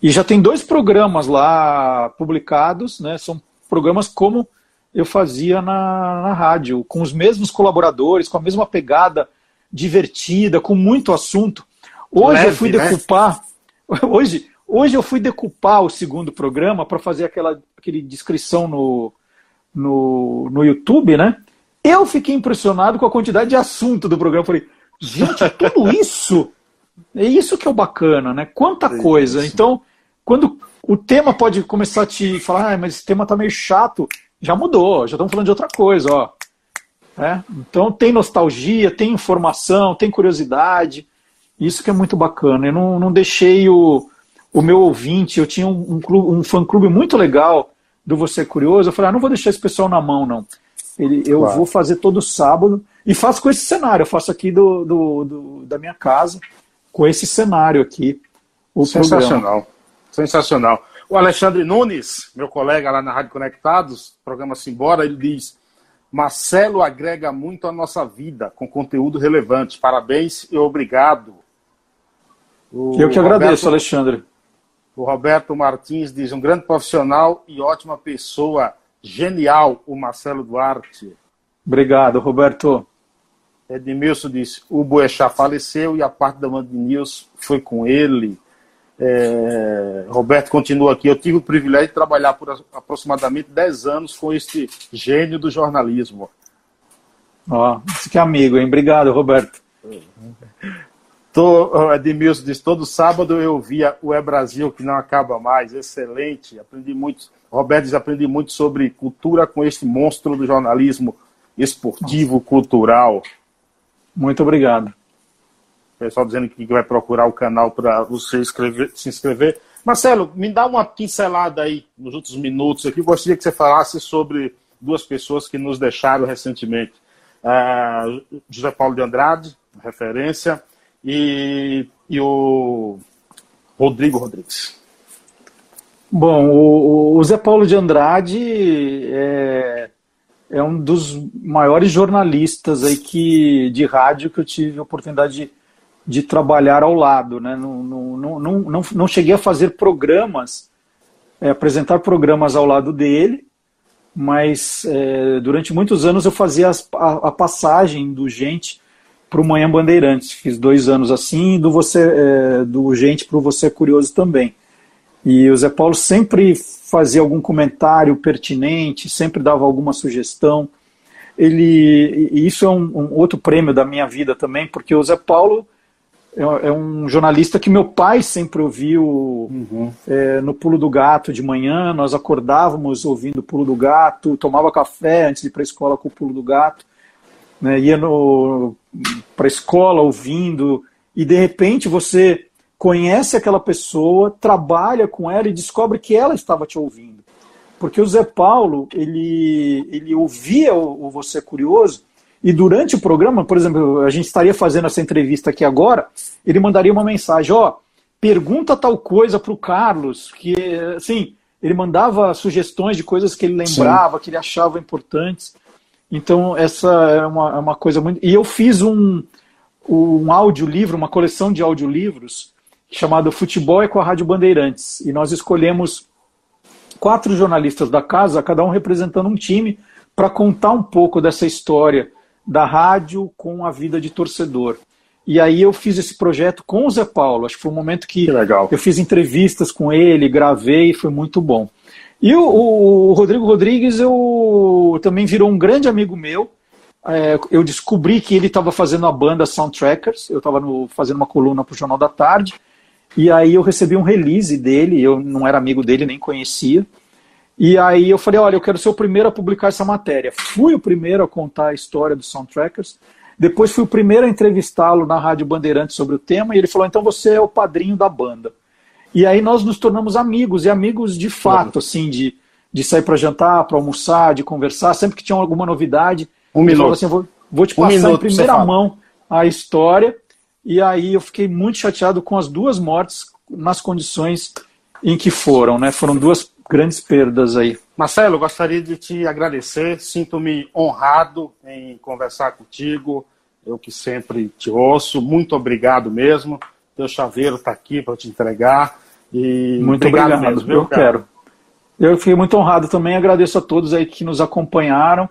e já tem dois programas lá publicados, né? São programas como eu fazia na, na rádio, com os mesmos colaboradores, com a mesma pegada divertida, com muito assunto. Hoje Leve, eu fui né? decupar. Né? Hoje, hoje eu fui decupar o segundo programa para fazer aquela aquele descrição no, no, no YouTube, né? Eu fiquei impressionado com a quantidade de assunto do programa. Falei, Gente, tudo isso, é isso que é o bacana, né? Quanta é coisa. Então, quando o tema pode começar a te falar, ah, mas esse tema tá meio chato, já mudou, já estamos falando de outra coisa, ó. É? Então tem nostalgia, tem informação, tem curiosidade. Isso que é muito bacana. Eu não, não deixei o, o meu ouvinte, eu tinha um, um, clube, um fã-clube muito legal do Você Curioso. Eu falei, ah, não vou deixar esse pessoal na mão, não. Ele, eu claro. vou fazer todo sábado. E faço com esse cenário, eu faço aqui do, do, do da minha casa, com esse cenário aqui. O Sensacional. Programa. Sensacional. O Alexandre Nunes, meu colega lá na Rádio Conectados, programa Simbora, ele diz: Marcelo agrega muito à nossa vida com conteúdo relevante. Parabéns e obrigado. O Eu que agradeço, Roberto, Alexandre. O Roberto Martins diz: um grande profissional e ótima pessoa. Genial, o Marcelo Duarte. Obrigado, Roberto. Edmilson disse: o Boechat faleceu e a parte da Band News foi com ele. É, Roberto continua aqui. Eu tive o privilégio de trabalhar por aproximadamente 10 anos com este gênio do jornalismo. Ó, oh, isso que é amigo, hein? Obrigado, Roberto. Tô, Edmilson disse: todo sábado eu via o É Brasil, que não acaba mais. Excelente. Aprendi muito. Roberto diz: aprendi muito sobre cultura com este monstro do jornalismo esportivo, Nossa. cultural. Muito obrigado. Pessoal dizendo que vai procurar o canal para você se inscrever. Marcelo, me dá uma pincelada aí nos últimos minutos aqui. Gostaria que você falasse sobre duas pessoas que nos deixaram recentemente. Uh, José Paulo de Andrade, referência, e, e o Rodrigo Rodrigues. Bom, o, o Zé Paulo de Andrade é, é um dos maiores jornalistas aí que, de rádio que eu tive a oportunidade de, de trabalhar ao lado. Né? Não, não, não, não, não cheguei a fazer programas, é, apresentar programas ao lado dele, mas é, durante muitos anos eu fazia as, a, a, passagem do Gente para o Manhã Bandeirantes. Fiz dois anos assim, do, você, é, do Gente para o Você Curioso também. E o Zé Paulo sempre fazia algum comentário pertinente, sempre dava alguma sugestão. Ele, e isso é um, um outro prêmio da minha vida também, porque o Zé Paulo é, é um jornalista que meu pai sempre ouviu uhum. é, no Pulo do Gato de manhã. Nós acordávamos ouvindo o Pulo do Gato, tomava café antes de ir para a escola com o Pulo do Gato. né, ia para a escola ouvindo, e de repente você conhece aquela pessoa, trabalha com ela e descobre que ela estava te ouvindo. Porque o Zé Paulo, ele, ele ouvia o, o Você é Curioso, e durante o programa, por exemplo, a gente estaria fazendo essa entrevista aqui agora, ele mandaria uma mensagem, ó, pergunta tal coisa para o Carlos, que, assim, ele mandava sugestões de coisas que ele lembrava, Sim. que ele achava importantes. Então, essa é uma, é uma coisa muito. E eu fiz um, um audiolivro, uma coleção de audiolivros, chamado Futebol é com a Rádio Bandeirantes. E nós escolhemos quatro jornalistas da casa, cada um representando um time, para contar um pouco dessa história da rádio com a vida de torcedor. E aí eu fiz esse projeto com o Zé Paulo. Acho que foi um momento que, que eu fiz entrevistas com ele, gravei, foi muito bom. E o, o, Rodrigo Rodrigues eu também virou um grande amigo meu. É, eu descobri que ele estava fazendo a banda Soundtrackers. Eu estava fazendo uma coluna para o Jornal da Tarde. E aí eu recebi um release dele. Eu não era amigo dele, nem conhecia. E aí eu falei, olha, eu quero ser o primeiro a publicar essa matéria. Fui o primeiro a contar a história dos Soundtrackers. Depois fui o primeiro a entrevistá-lo na Rádio Bandeirantes sobre o tema, e ele falou: então você é o padrinho da banda. E aí nós nos tornamos amigos, e amigos de fato, assim, de, de sair para jantar, para almoçar, de conversar, sempre que tinha alguma novidade. Um minuto. Assim, vou, vou te passar um em primeira mão a história. E aí eu fiquei muito chateado com as duas mortes nas condições em que foram, né? Foram duas grandes perdas aí. Marcelo, gostaria de te agradecer. Sinto-me honrado em conversar contigo. Eu que sempre te ouço. Muito obrigado mesmo. Teu chaveiro está aqui para te entregar. E muito obrigado, obrigado mesmo. Eu cara. quero. Eu fiquei muito honrado também. Agradeço a todos aí que nos acompanharam,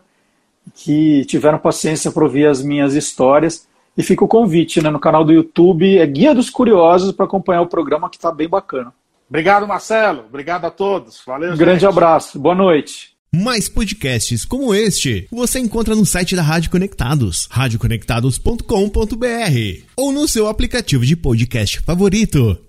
que tiveram paciência para ouvir as minhas histórias. E fica o convite né, no canal do YouTube, é Guia dos Curiosos, para acompanhar o programa que está bem bacana. Obrigado, Marcelo. Obrigado a todos. Valeu. Um grande abraço. Boa noite. Mais podcasts como este você encontra no site da Rádio Conectados, radioconectados.com.br ou no seu aplicativo de podcast favorito.